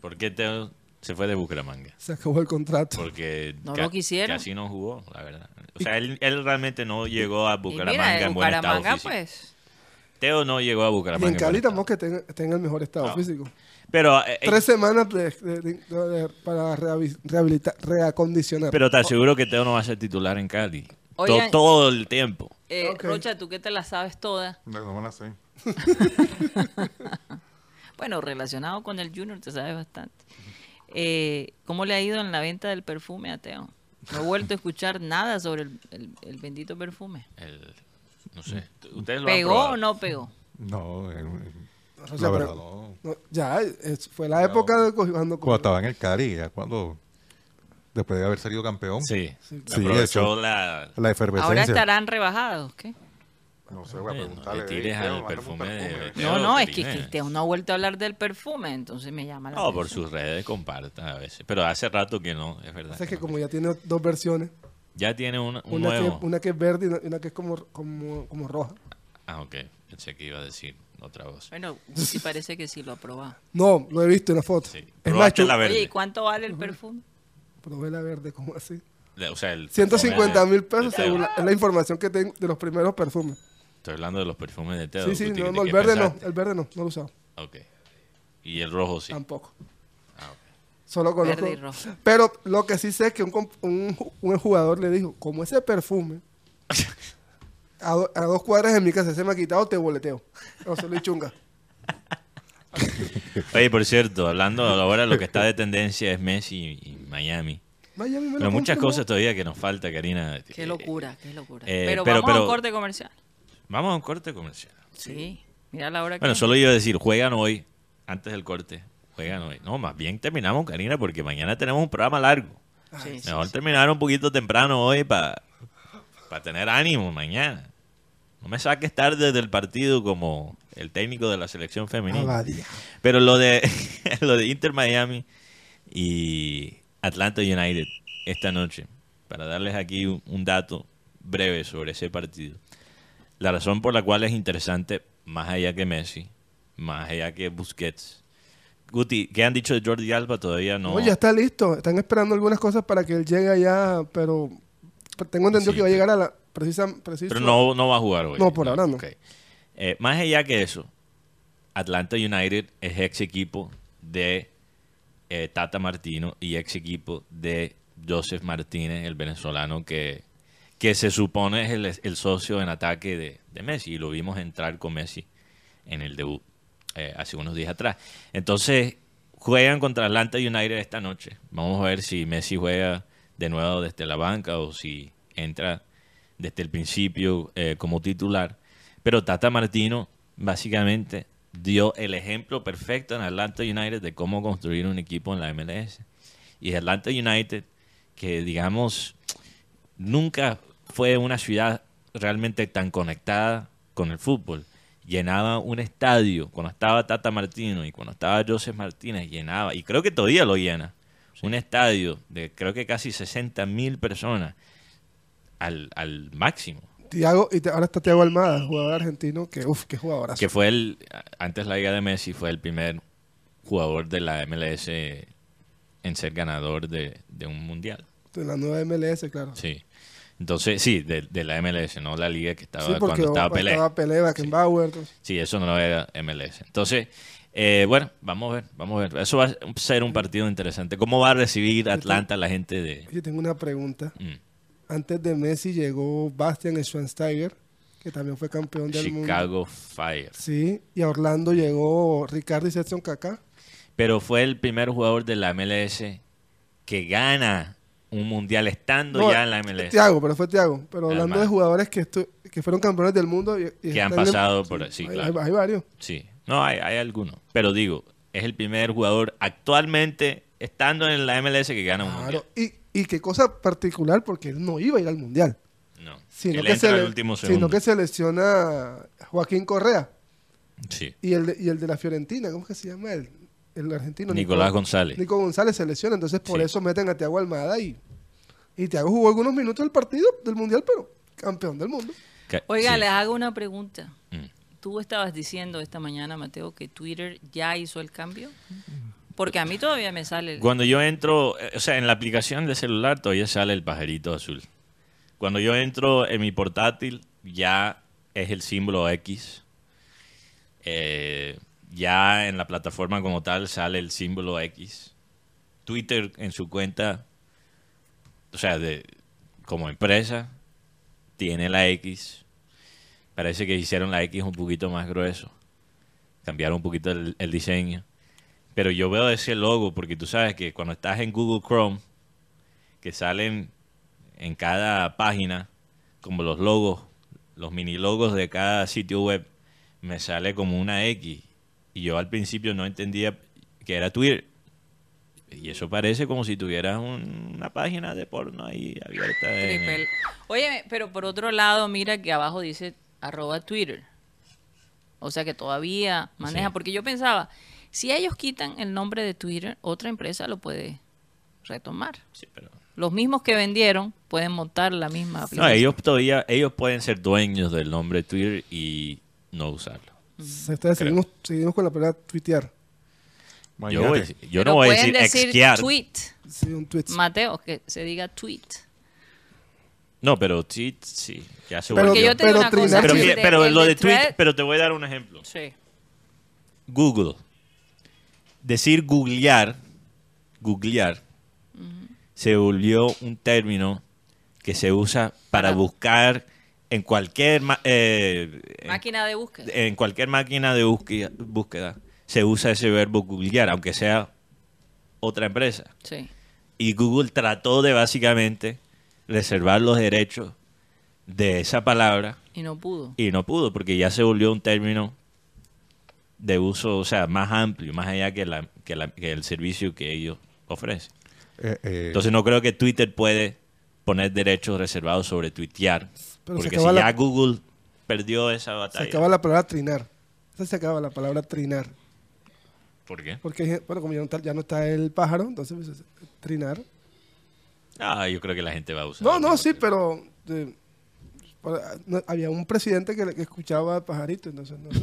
¿Por qué Teo se fue de Bucaramanga? Se acabó el contrato. Porque No lo quisieron. casi no jugó, la verdad. O sea, él, él realmente no llegó a Y Bucaramanga mira, en buen estado Bucaramanga, físico. pues. Teo no llegó a Y Bucaramanga. en buen Cali tampoco que tenga, tenga el mejor estado No. físico. Pero, eh, eh, Tres semanas de- de- de- de- para rehabi- rehabilitar, reacondicionar. pero te aseguro que Teo no va a ser titular en Cali. To- Oigan. todo el tiempo. Eh, Ok. Rocha, tú que te la sabes toda. No, no me la sé. Bueno, relacionado con el Junior te sabes bastante. Eh, ¿Cómo le ha ido en la venta del perfume a Teo? No he vuelto a escuchar nada sobre el, el- el bendito perfume. El- no sé. ¿Ustedes lo han ¿Pegó o no pegó? No, eh, O la verdad pero- no. no, ya, es- fue la época de cuando, Cuando estaba en el Cali, ya cuando, después de haber salido campeón, Sí. Sí, Aprovechó eso. la... la efervescencia. Ahora estarán rebajados, ¿qué? No sé, voy a no preguntarle. le tires "Ey, al perfume de- perfume". Teo, No, no, es que, que Teo no ha vuelto a hablar del perfume, entonces me llama la No, por sus redes comparta a veces. Pero hace rato que no, es verdad. O sea, que no. como ya tiene dos versiones, Ya tiene una- un una que, nuevo. una que es verde y una, una que es como, como, como roja. Ah, ok. Pensé que iba a decir otra voz. Bueno, sí parece que sí lo ha probado. No, lo he visto en la foto. Sí. Es más, la verde. Oye, ¿y cuánto vale el perfume? probé la verde, como así. O sea, el 150 mil de- pesos de según la, es la información que tengo de los primeros perfumes. Estoy hablando de los perfumes de Teo. Sí, sí, ¿Qué- no, de no, el verde no, el verde no, no lo he usado. Ok. Y el rojo sí. Tampoco. Ah, ok. Solo conozco. Verde y rojo. Pero lo que sí sé es que un, un, un jugador le dijo, como ese perfume a, do- a dos cuadras de mi casa se me ha quitado, te boleteo. O se lo chunga. Oye, por cierto, hablando ahora lo que está de tendencia es Messi y Miami. Miami me Pero muchas confirmó. cosas todavía que nos falta, Karina. Qué locura, qué locura. eh, pero, pero- vamos a pero- un corte comercial. Vamos a un corte comercial. Sí, mira la hora que Bueno, solo iba a decir, juegan hoy, antes del corte. Juegan hoy. No, más bien terminamos, Karina, porque mañana tenemos un programa largo. Sí, sí, Mejor sí. terminar un poquito temprano hoy para tener ánimo mañana. No me saques tarde del partido como el técnico de la selección femenina. Abadía. Pero lo de, lo de Inter Miami y Atlanta United esta noche, para darles aquí un, un dato breve sobre ese partido. La razón por la cual es interesante, más allá que Messi, más allá que Busquets. Guti, ¿qué han dicho de Jordi Alba? Todavía no. No, ya está listo. Están esperando algunas cosas para que él llegue allá, pero tengo entendido Sí, que va a llegar a la precisa. Pero no, no va a jugar hoy. No, por ahora no. Eh, más allá que eso, Atlanta United es ex equipo de eh, Tata Martino y ex equipo de Joseph Martínez, el venezolano que, que se supone es el, socio en ataque de, de Messi. Y lo vimos entrar con Messi en el debut eh, hace unos días atrás. Entonces, juegan contra Atlanta United esta noche. Vamos a ver si Messi juega de nuevo desde la banca o si entra desde el principio eh, como titular. Pero Tata Martino básicamente dio el ejemplo perfecto en Atlanta United de cómo construir un equipo en la MLS. Y Atlanta United, que digamos, nunca fue una ciudad realmente tan conectada con el fútbol. Llenaba un estadio cuando estaba Tata Martino y cuando estaba Joseph Martínez, llenaba, y creo que todavía lo llena, un estadio de creo que casi 60 mil personas al, al máximo. Thiago, y te- ahora está Thiago Almada, jugador argentino, que uff, qué jugadorazo. Que fue el, antes la liga de Messi, fue el primer jugador de la MLS en ser ganador de, de un mundial. De la nueva MLS, claro. Sí. Entonces, sí, de, de la MLS, no la liga que estaba Sí, cuando estaba Pelé. estaba Pelé, Beckenbauer. Sí, eso no era MLS. Entonces, eh, bueno, vamos a ver, vamos a ver. Eso va a ser un partido interesante. ¿Cómo va a recibir Atlanta la gente de... Yo tengo una pregunta. mm, Antes de Messi llegó Bastian Schweinsteiger, que también fue campeón del mundo. Chicago Fire? Sí, y a Orlando llegó Ricardo y Setson Kaká. Pero fue el primer jugador de la MLS que gana un mundial estando No, ya en la MLS. Thiago, pero fue Thiago. Pero hablando Hermano. de jugadores que, estu- que fueron campeones del mundo. Y, y Que han pasado por- sí, hay, claro. hay- varios. Sí, no, hay, hay algunos. Pero digo, es el primer jugador actualmente estando en la MLS que gana un mundial. Claro. Y, y qué cosa particular, porque él no iba a ir al mundial. No, Sino, que, se le- último sino que selecciona Joaquín Correa Sí. y el de, y el de la Fiorentina. ¿Cómo es que se llama él? El argentino. Nicolás Nico- González. Nico González se lesiona, entonces por Sí. eso meten a Thiago Almada y, y Thiago jugó algunos minutos del partido del mundial, pero campeón del mundo. Oiga, sí. les hago una pregunta. Mm. Tú estabas diciendo esta mañana, Mateo, que Twitter ya hizo el cambio. Porque a mí todavía me sale. el- Cuando yo entro, eh, o sea, en la aplicación de celular todavía sale el pajarito azul. Cuando yo entro en mi portátil, ya es el símbolo X. Eh, ya en la plataforma como tal sale el símbolo X. Twitter en su cuenta, o sea, de, como empresa, tiene la X. Parece que hicieron la X un poquito más grueso. Cambiaron un poquito el, el diseño. Pero yo veo ese logo porque tú sabes que cuando estás en Google Chrome, que salen en cada página, como los logos, los mini logos de cada sitio web, me sale como una X. Y yo al principio no entendía que era Twitter. Y eso parece como si tuvieras un- una página de porno ahí abierta. en-. Oye, pero por otro lado, mira que abajo dice arroba Twitter. O sea que todavía maneja, Sí. porque yo pensaba, si ellos quitan el nombre de Twitter, otra empresa lo puede retomar. Sí, pero- Los mismos que vendieron pueden montar la misma No, aplicación. ellos todavía, ellos pueden ser dueños del nombre Twitter y no usarlo. Está- seguimos, seguimos con la palabra tuitear. Yo, voy- Imagínate. yo Pero no voy a pueden decir, exquiar. tweet. Sí, un tweet. Mateo, que se diga tweet. No, pero tweet, sí, ya se Pero- Porque volvió. yo te digo pero una cosa. Pero, el de- pero el lo de tweet, thread- pero te voy a dar un ejemplo. Sí. Google. Decir googlear, googlear, se volvió un término que se usa para Para- buscar en cualquier ma- eh, Máquina de búsqueda. en cualquier máquina de búsqueda, búsqueda se usa ese verbo googlear, aunque sea otra empresa. Sí. Y Google trató de básicamente reservar los derechos de esa palabra Y no pudo. y no pudo porque ya se volvió un término de uso, o sea, más amplio, más allá que, la, que, la- que el servicio que ellos ofrecen. Eh, eh, Entonces no creo que Twitter puede poner derechos reservados sobre tuitear, Pero se porque si la- ya Google perdió esa Se batalla. acaba la palabra trinar. Esa se acaba la palabra trinar. ¿Por qué? Porque, bueno, como ya no está, ya no está el pájaro, entonces pues, trinar. Ah, yo creo que la gente va a usar. No, no, sí, pero eh, para- no, había un presidente que, que escuchaba al pajarito, entonces no sé.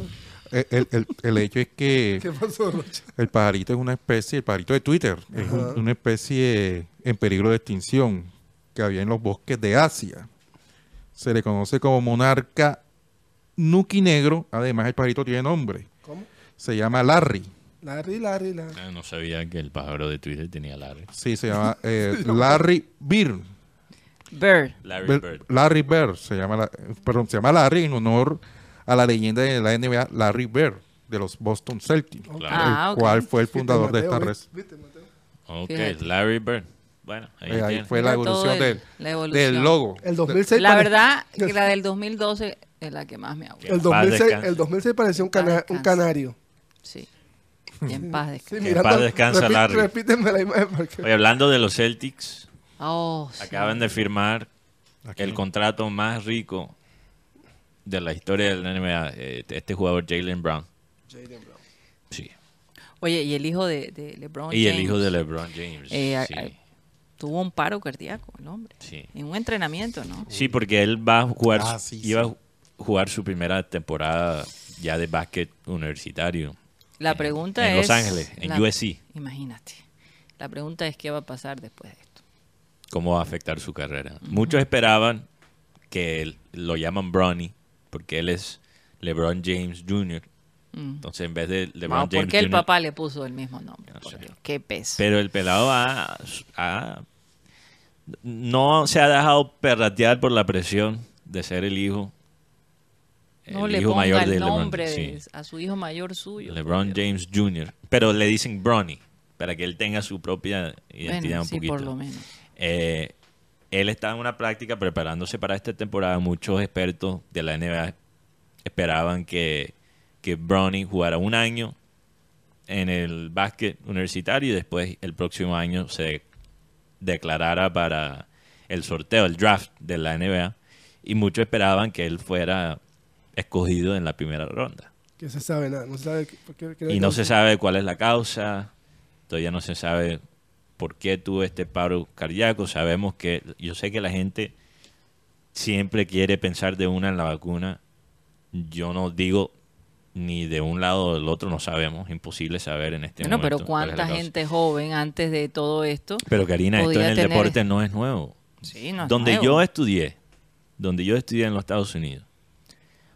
eh, el, el- el hecho es que ¿Qué pasó, Rocha? el pajarito es una especie, el pajarito de Twitter, es un- una especie en peligro de extinción que había en los bosques de Asia. Se le conoce como monarca nuki negro. Además, el pajarito tiene nombre. ¿Cómo? Se llama Larry. Larry, Larry, Larry. Ah, no sabía que el pájaro de Twitter tenía Larry. Sí, se llama eh, Larry Bird. Bird. Larry Bird. Larry Bird se llama, la- perdón, se llama Larry en honor a la leyenda de la NBA, Larry Bird, de los Boston Celtics, Claro. Ah, el ok. cual fue el Viste, fundador de esta red. Ok. Larry Bird. Bueno, ahí, Eh, ahí fue la evolución, el- del, la evolución. del logo. El 2006 La verdad, que la del 2012 es la que más me aburre. el En paz 2006, descanse. el 2006 parecía un, cana- un canario. Sí. Y en paz Sí, descanse. Que en paz descansa, repí- Larry. Repíteme la imagen porque... Oye, hablando de los Celtics, Oh, sí. acaban de firmar Aquí el contrato más rico de la historia de la NBA. eh, este jugador, Jalen Brown. Sí. Oye, y el hijo de, de LeBron Y el James, hijo de LeBron James. eh, a- sí. Tuvo un paro cardíaco, el hombre. Sí. En un entrenamiento, ¿no? Sí, porque él va a jugar, Ah, sí, iba sí. a jugar su primera temporada ya de básquet universitario. La en- pregunta en es... Los Ángeles, en la- USC. Imagínate. La pregunta es qué va a pasar después de esto. cómo va a afectar su carrera. Muchos esperaban que él- lo llaman Bronny, porque él es LeBron James Jr. Entonces, en vez de LeBron James ¿Por qué el Jr., papá le puso el mismo nombre? No Por sé. Dios, Qué peso. Pero el pelado ha, ha- no se ha dejado perratear por la presión de ser el hijo, no el le hijo ponga mayor el de LeBron. nombre sí. de- a su hijo mayor suyo. LeBron. James Jr. Pero le dicen Bronny, para que él tenga su propia identidad Bueno, un sí, poquito. por lo menos. Eh, él está en una práctica preparándose para esta temporada. Muchos expertos de la NBA esperaban que, que Bronny jugara un año en el básquet universitario y después el próximo año se declarara para el sorteo, el draft de la NBA. Y muchos esperaban que él fuera escogido en la primera ronda. Que se sabe nada, no se sabe qué- por qué- qué- Y no se sabe cuál es la causa, todavía no se sabe por qué tuvo este paro cardíaco. Sabemos que, yo sé que la gente siempre quiere pensar de una en la vacuna. Yo no digo ni de un lado o del otro, no sabemos, imposible saber en este Bueno, momento. pero es la cuánta gente joven antes de todo esto. Pero Karina, esto en el tener- deporte no es nuevo. Sí, no es donde nuevo. yo estudié, donde yo estudié en los Estados Unidos,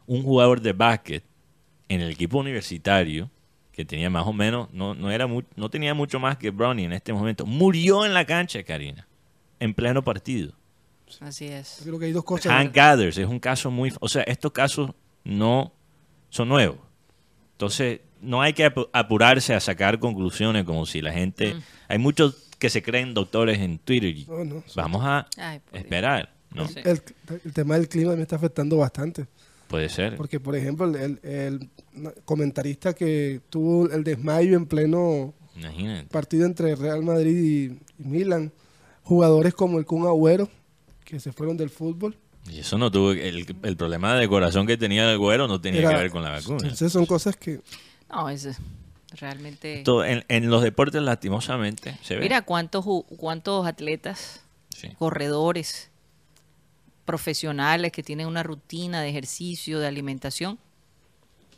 un jugador de básquet en el equipo universitario que tenía más o menos, no, no, era mu- no tenía mucho más que Bronny en este momento, murió en la cancha, Karina, en pleno partido. Así es. Yo creo que hay dos cosas. Hank Gathers es un caso muy... O sea, estos casos no son nuevos. Entonces, no hay que apu- apurarse a sacar conclusiones como si la gente... Hay muchos que se creen doctores en Twitter. y No, no, Vamos a Ay, esperar. ¿no? Sí. El, el tema del clima me está afectando bastante. Puede ser. Porque, por ejemplo, el, el comentarista que tuvo el desmayo en pleno Imagínate. partido entre Real Madrid y, y Milan, jugadores como el Kun Agüero, que se fueron del fútbol. Y eso no tuvo... El, el problema de corazón que tenía el güero no tenía Era- que ver con la vacuna. Entonces son cosas que... No, es eh, realmente... En, en los deportes, lastimosamente, se ve. Mira cuántos, cuántos atletas, Sí. corredores, profesionales que tienen una rutina de ejercicio, de alimentación,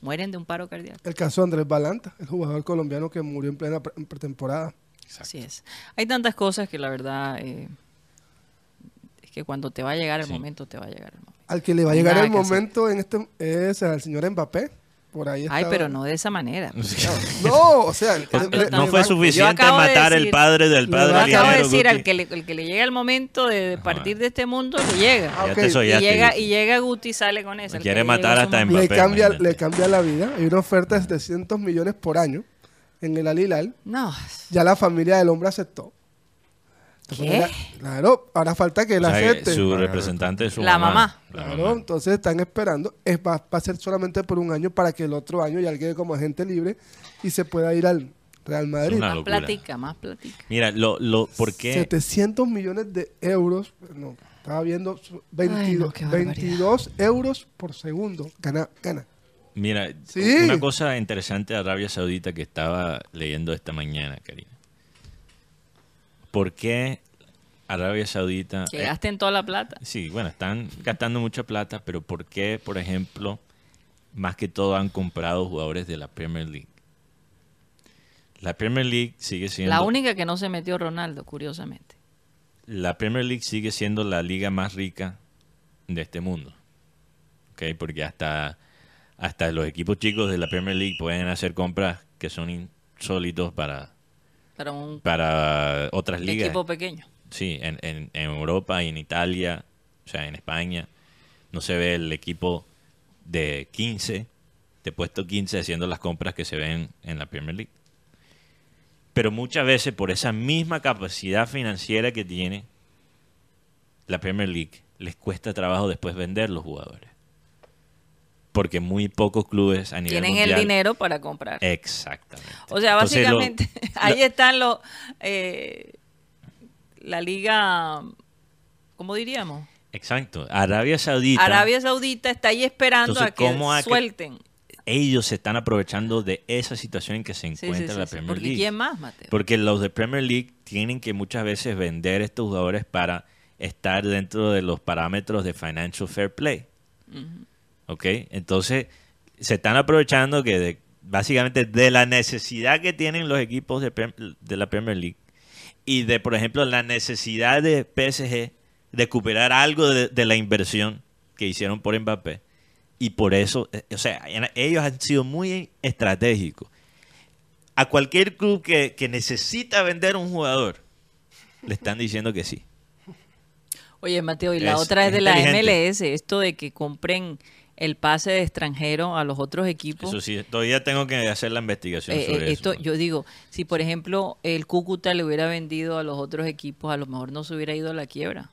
mueren de un paro cardíaco. El caso de Andrés Balanta, el jugador colombiano que murió en plena pre- en pretemporada. Así es. Hay tantas cosas que la verdad eh, que cuando te va a llegar el Sí. momento, te va a llegar el momento. Al que le va a llegar nada el hacer. momento en este es al señor Mbappé. Por ahí Ay, pero no de esa manera. No, o sea, no fue suficiente acabo de matar el padre del padre Yo acabo de Alejandro decir, Guti. al que, le, el que le llega el momento de, partir de este mundo, le llega. Ah, Y llega, Guti. y llega Guti y sale con eso. Quiere le matar hasta momento. le Mbappé, cambia, imagínate. le cambia la vida. Hay una oferta de 700 millones por año en el Alilal. No, Ya la familia del hombre aceptó. Entonces, ¿Qué? la- Claro, ahora falta que él O sea, que acepte. su representante es su La mamá. La Claro, mamá. entonces están esperando. Es, va, va a ser solamente por un año para que el otro año ya quede como agente libre y se pueda ir al Real Madrid. Más platica, más platica. Mira, lo, lo, ¿por qué? 700 millones de euros. No, estaba viendo su- 22, qué barbaridad. 22 euros por segundo. Gana, gana. Mira, Sí. una cosa interesante de Arabia Saudita que estaba leyendo esta mañana, Karina. ¿Por qué Arabia Saudita... Que eh, gasten toda la plata. sí, bueno, están gastando mucha plata, pero ¿por qué, por ejemplo, más que todo han comprado jugadores de la Premier League? La Premier League sigue siendo... La única que no se metió Ronaldo, curiosamente. la Premier League sigue siendo la liga más rica de este mundo. ¿Ok? Porque hasta, hasta los equipos chicos de la Premier League pueden hacer compras que son insólitos para, Para un para otras ligas. equipo pequeño. Sí, en, en, en Europa y en Italia, o sea, en España, no se ve el equipo de 15, de puesto 15, haciendo las compras que se ven en la Premier League. Pero muchas veces, por esa misma capacidad financiera que tiene la Premier League, les cuesta trabajo después vender los jugadores. Porque muy pocos clubes a nivel Tienen mundial... el dinero para comprar. Exactamente. O sea, Entonces, lo- básicamente, ahí están los. eh, la liga. ¿Cómo diríamos? Exacto. Arabia Saudita... Arabia Saudita está ahí esperando Entonces, a que ¿cómo ha que- suelten. ellos se están aprovechando de esa situación en que se sí, encuentra sí, la sí. Premier League. ¿quién más, Mateo? Porque los de Premier League tienen que muchas veces vender estos jugadores para estar dentro de los parámetros de financial fair play. ¿Ok? Entonces, se están aprovechando que de- básicamente de la necesidad que tienen los equipos de, la Premier League y de, por ejemplo, la necesidad de PSG de recuperar algo de, de la inversión que hicieron por Mbappé. Y por eso, eh, o sea, ellos han sido muy estratégicos. A cualquier club que, que necesita vender un jugador, le están diciendo que sí. Oye, Mateo, y la Es- otra es es de la. MLS, esto de que compren el pase de extranjero a los otros equipos. Eso sí, todavía tengo que hacer la investigación Eh, sobre eh, esto, eso. yo digo, si por ejemplo el Cúcuta le hubiera vendido a los otros equipos, a lo mejor no se hubiera ido a la quiebra.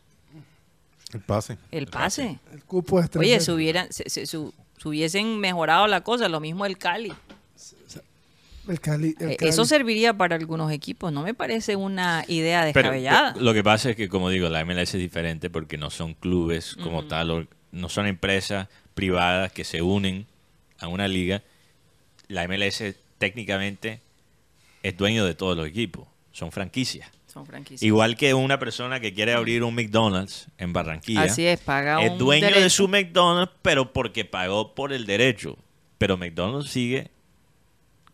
El pase. El pase. El cupo de Oye, extranjeros. se, hubieran, se, se- su- se hubiesen mejorado la cosa, lo mismo el Cali. El Cali, el Eh, Cali. Eso serviría para algunos equipos, no me parece una idea descabellada. pero lo que pasa es que, como digo, la MLS es diferente porque no son clubes como tal, o no son empresas privadas que se unen a una liga. La MLS técnicamente es dueño de todos los equipos, son franquicias. Son franquicias. Igual que una persona que quiere abrir un McDonald's en Barranquilla. Así es, paga es un dueño de su McDonald's, pero porque pagó por el derecho. Pero McDonald's sigue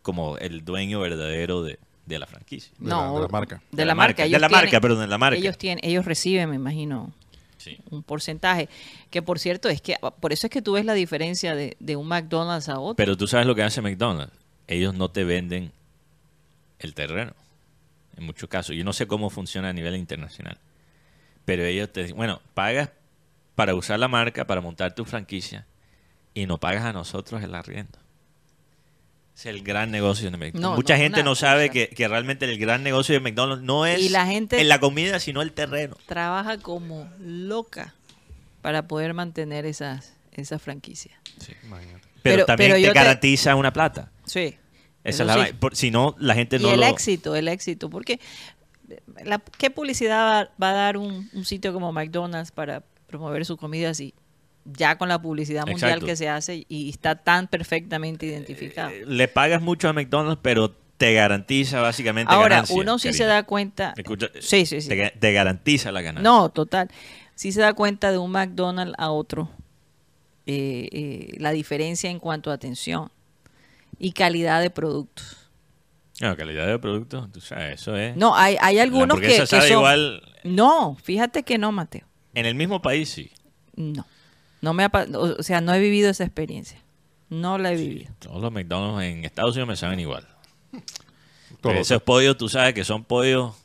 como el dueño verdadero de, de la franquicia. De la- no, de la marca. De la marca. De ellos la marca, tienen- perdón, de la marca. Ellos, tienen, ellos reciben, me imagino, Sí. un porcentaje. Que por cierto, es que por eso es que tú ves la diferencia de, de un McDonald's a otro. Pero tú sabes lo que hace McDonald's. Ellos no te venden el terreno. En muchos casos. Yo no sé cómo funciona a nivel internacional. Pero ellos te dicen, bueno, pagas para usar la marca, para montar tu franquicia. y nos pagas a nosotros el arriendo. Es el gran negocio de McDonald's. No, Mucha no, gente no sabe que, que realmente el gran negocio de McDonald's no es Y la gente- en la comida, sino el terreno. Trabaja como loca para poder mantener esas, esas franquicias. Imagínate. Pero, Pero- también pero te garantiza una plata. Sí. Esa es la sí. Por- si no, la gente y no el lo... éxito, el éxito. Porque la, ¿qué publicidad va, va a dar un, un sitio como McDonald's para promover su comida si ya con la publicidad mundial Exacto. que se hace y está tan perfectamente identificado? Eh, Le pagas mucho a McDonald's, pero te garantiza básicamente Ahora, ganancia, uno sí se da cuenta. Escucha, Sí, sí, sí. Te, ga- te garantiza la ganancia. No, total. Sí se da cuenta de un McDonald's a otro eh, eh, la diferencia en cuanto a atención y calidad de productos. No, calidad de producto, tú sabes, eso es... No, hay, hay La algunos que, que son... igual No, fíjate que no, Mateo. en el mismo país, sí. No. No me ha o sea, no he vivido esa experiencia. No la he vivido. Todos los McDonald's en Estados Unidos me saben igual. Todo Pero esos pollos, tú sabes que son pollos...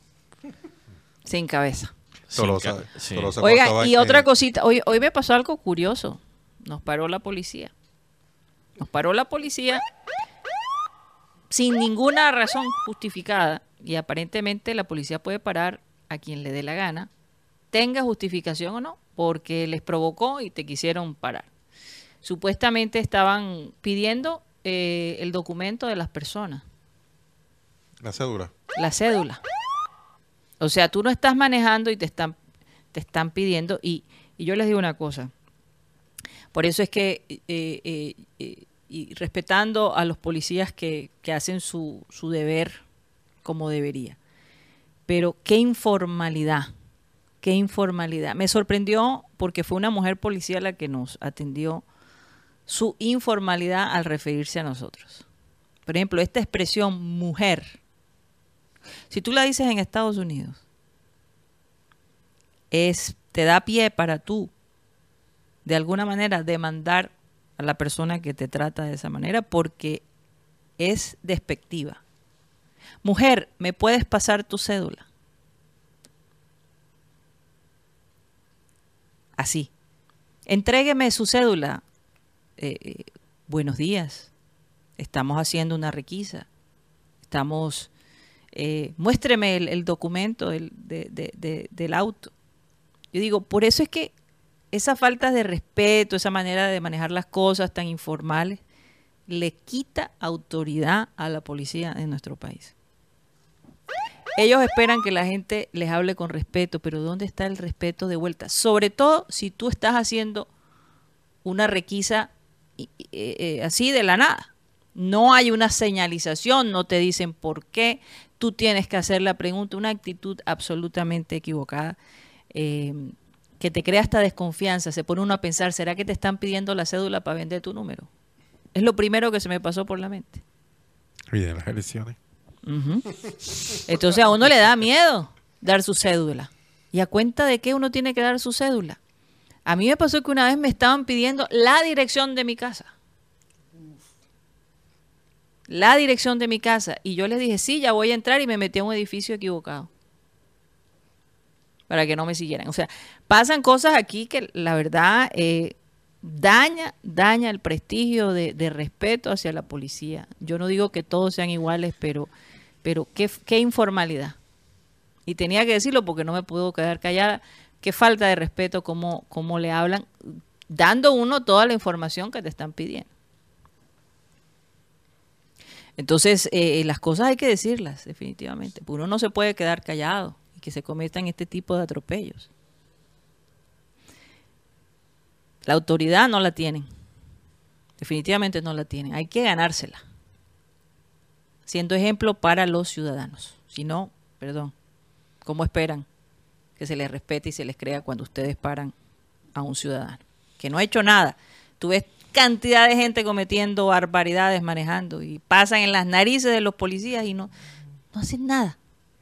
Sin cabeza. Sin ca- sí. Oiga, y otra cosita. Hoy, hoy me pasó algo curioso. Nos paró la policía. Nos paró la policía sin ninguna razón justificada. Y aparentemente la policía puede parar a quien le dé la gana, tenga justificación o no, porque les provocó y te quisieron parar. Supuestamente estaban pidiendo eh, el documento de las personas. La cédula. la cédula. O sea, tú no estás manejando y te están, te están pidiendo. Y, y yo les digo una cosa. Por eso es que, eh, eh, eh, y respetando a los policías que, que hacen su, su deber como debería. Pero qué informalidad, qué informalidad. Me sorprendió porque fue una mujer policía la que nos atendió su informalidad al referirse a nosotros. Por ejemplo, esta expresión mujer, si tú la dices en Estados Unidos, es, te da pie para tú, de alguna manera, demandar a la persona que te trata de esa manera porque es despectiva. Mujer, ¿me puedes pasar tu cédula? Así. Entrégueme su cédula. Eh, eh, buenos días. Estamos haciendo una requisa. Estamos eh, muéstreme el, documento del, de- de- de- del auto. Yo digo, por eso es que esa falta de respeto, esa manera de manejar las cosas tan informales, le quita autoridad a la policía en nuestro país. Ellos esperan que la gente les hable con respeto, pero ¿dónde está el respeto de vuelta? Sobre todo si tú estás haciendo una requisa eh, eh, así de la nada. No hay una señalización, no te dicen por qué. Tú tienes que hacer la pregunta, una actitud absolutamente equivocada eh, que te crea esta desconfianza. Se pone uno a pensar, ¿será que te están pidiendo la cédula para vender tu número? Es lo primero que se me pasó por la mente. Y de las elecciones. Entonces a uno le da miedo dar su cédula. ¿Y a cuenta de qué uno tiene que dar su cédula? A mí me pasó que una vez me estaban pidiendo la dirección de mi casa. La dirección de mi casa. Y yo les dije, sí, ya voy a entrar y me metí a un edificio equivocado. Para que no me siguieran. O sea, pasan cosas aquí que la verdad eh, daña, daña el prestigio de, de respeto hacia la policía. Yo no digo que todos sean iguales, pero, pero qué, qué informalidad. Y tenía que decirlo porque no me puedo quedar callada. Qué falta de respeto, cómo, cómo le hablan, dando uno toda la información que te están pidiendo. Entonces, eh, las cosas hay que decirlas, definitivamente. Uno no se puede quedar callado y que se cometan este tipo de atropellos. La autoridad no la tienen. Definitivamente no la tienen. Hay que ganársela. Siendo ejemplo para los ciudadanos. Si no, perdón, ¿cómo esperan que se les respete y se les crea cuando ustedes paran a un ciudadano? Que no ha hecho nada. Tú ves cantidad de gente cometiendo barbaridades manejando y pasan en las narices de los policías y no, no hacen nada.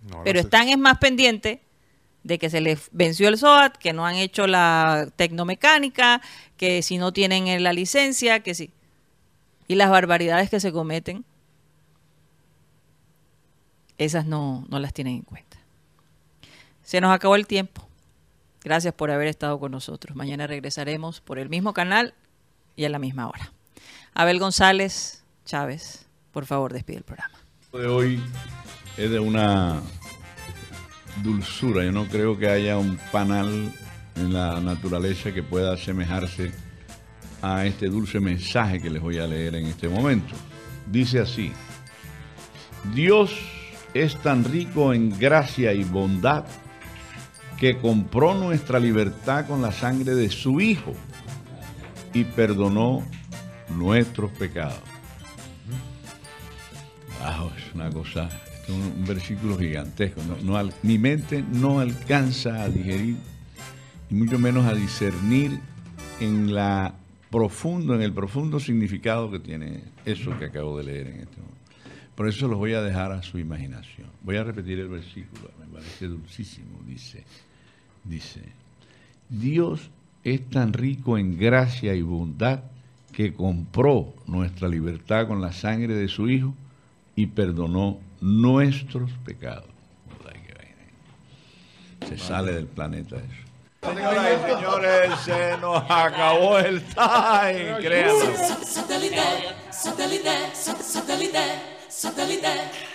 No, Pero no sé. están es más pendientes de que se les venció el SOAT, que no han hecho la tecnomecánica, que si no tienen la licencia, que sí. Y las barbaridades que se cometen, esas no, no las tienen en cuenta. Se nos acabó el tiempo. Gracias por haber estado con nosotros. Mañana regresaremos por el mismo canal y a la misma hora. Abel González Chávez, por favor, despide el programa. de hoy es de una dulzura. Yo no creo que haya un panal en la naturaleza que pueda asemejarse a este dulce mensaje que les voy a leer en este momento. Dice así, Dios es tan rico en gracia y bondad que compró nuestra libertad con la sangre de su Hijo y perdonó nuestros pecados. Wow, es una cosa, es un, versículo gigantesco. No, mi mente no alcanza a digerir y mucho menos a discernir en la profundo, en el profundo significado que tiene eso que acabo de leer en este momento. Por eso los voy a dejar a su imaginación. Voy a repetir el versículo, me parece dulcísimo. Dice, dice, Dios es tan rico en gracia y bondad que compró nuestra libertad con la sangre de su Hijo y perdonó nuestros pecados. Se sale del planeta eso. Señoras y señores, se nos acabó el time, créanlo. Satellite.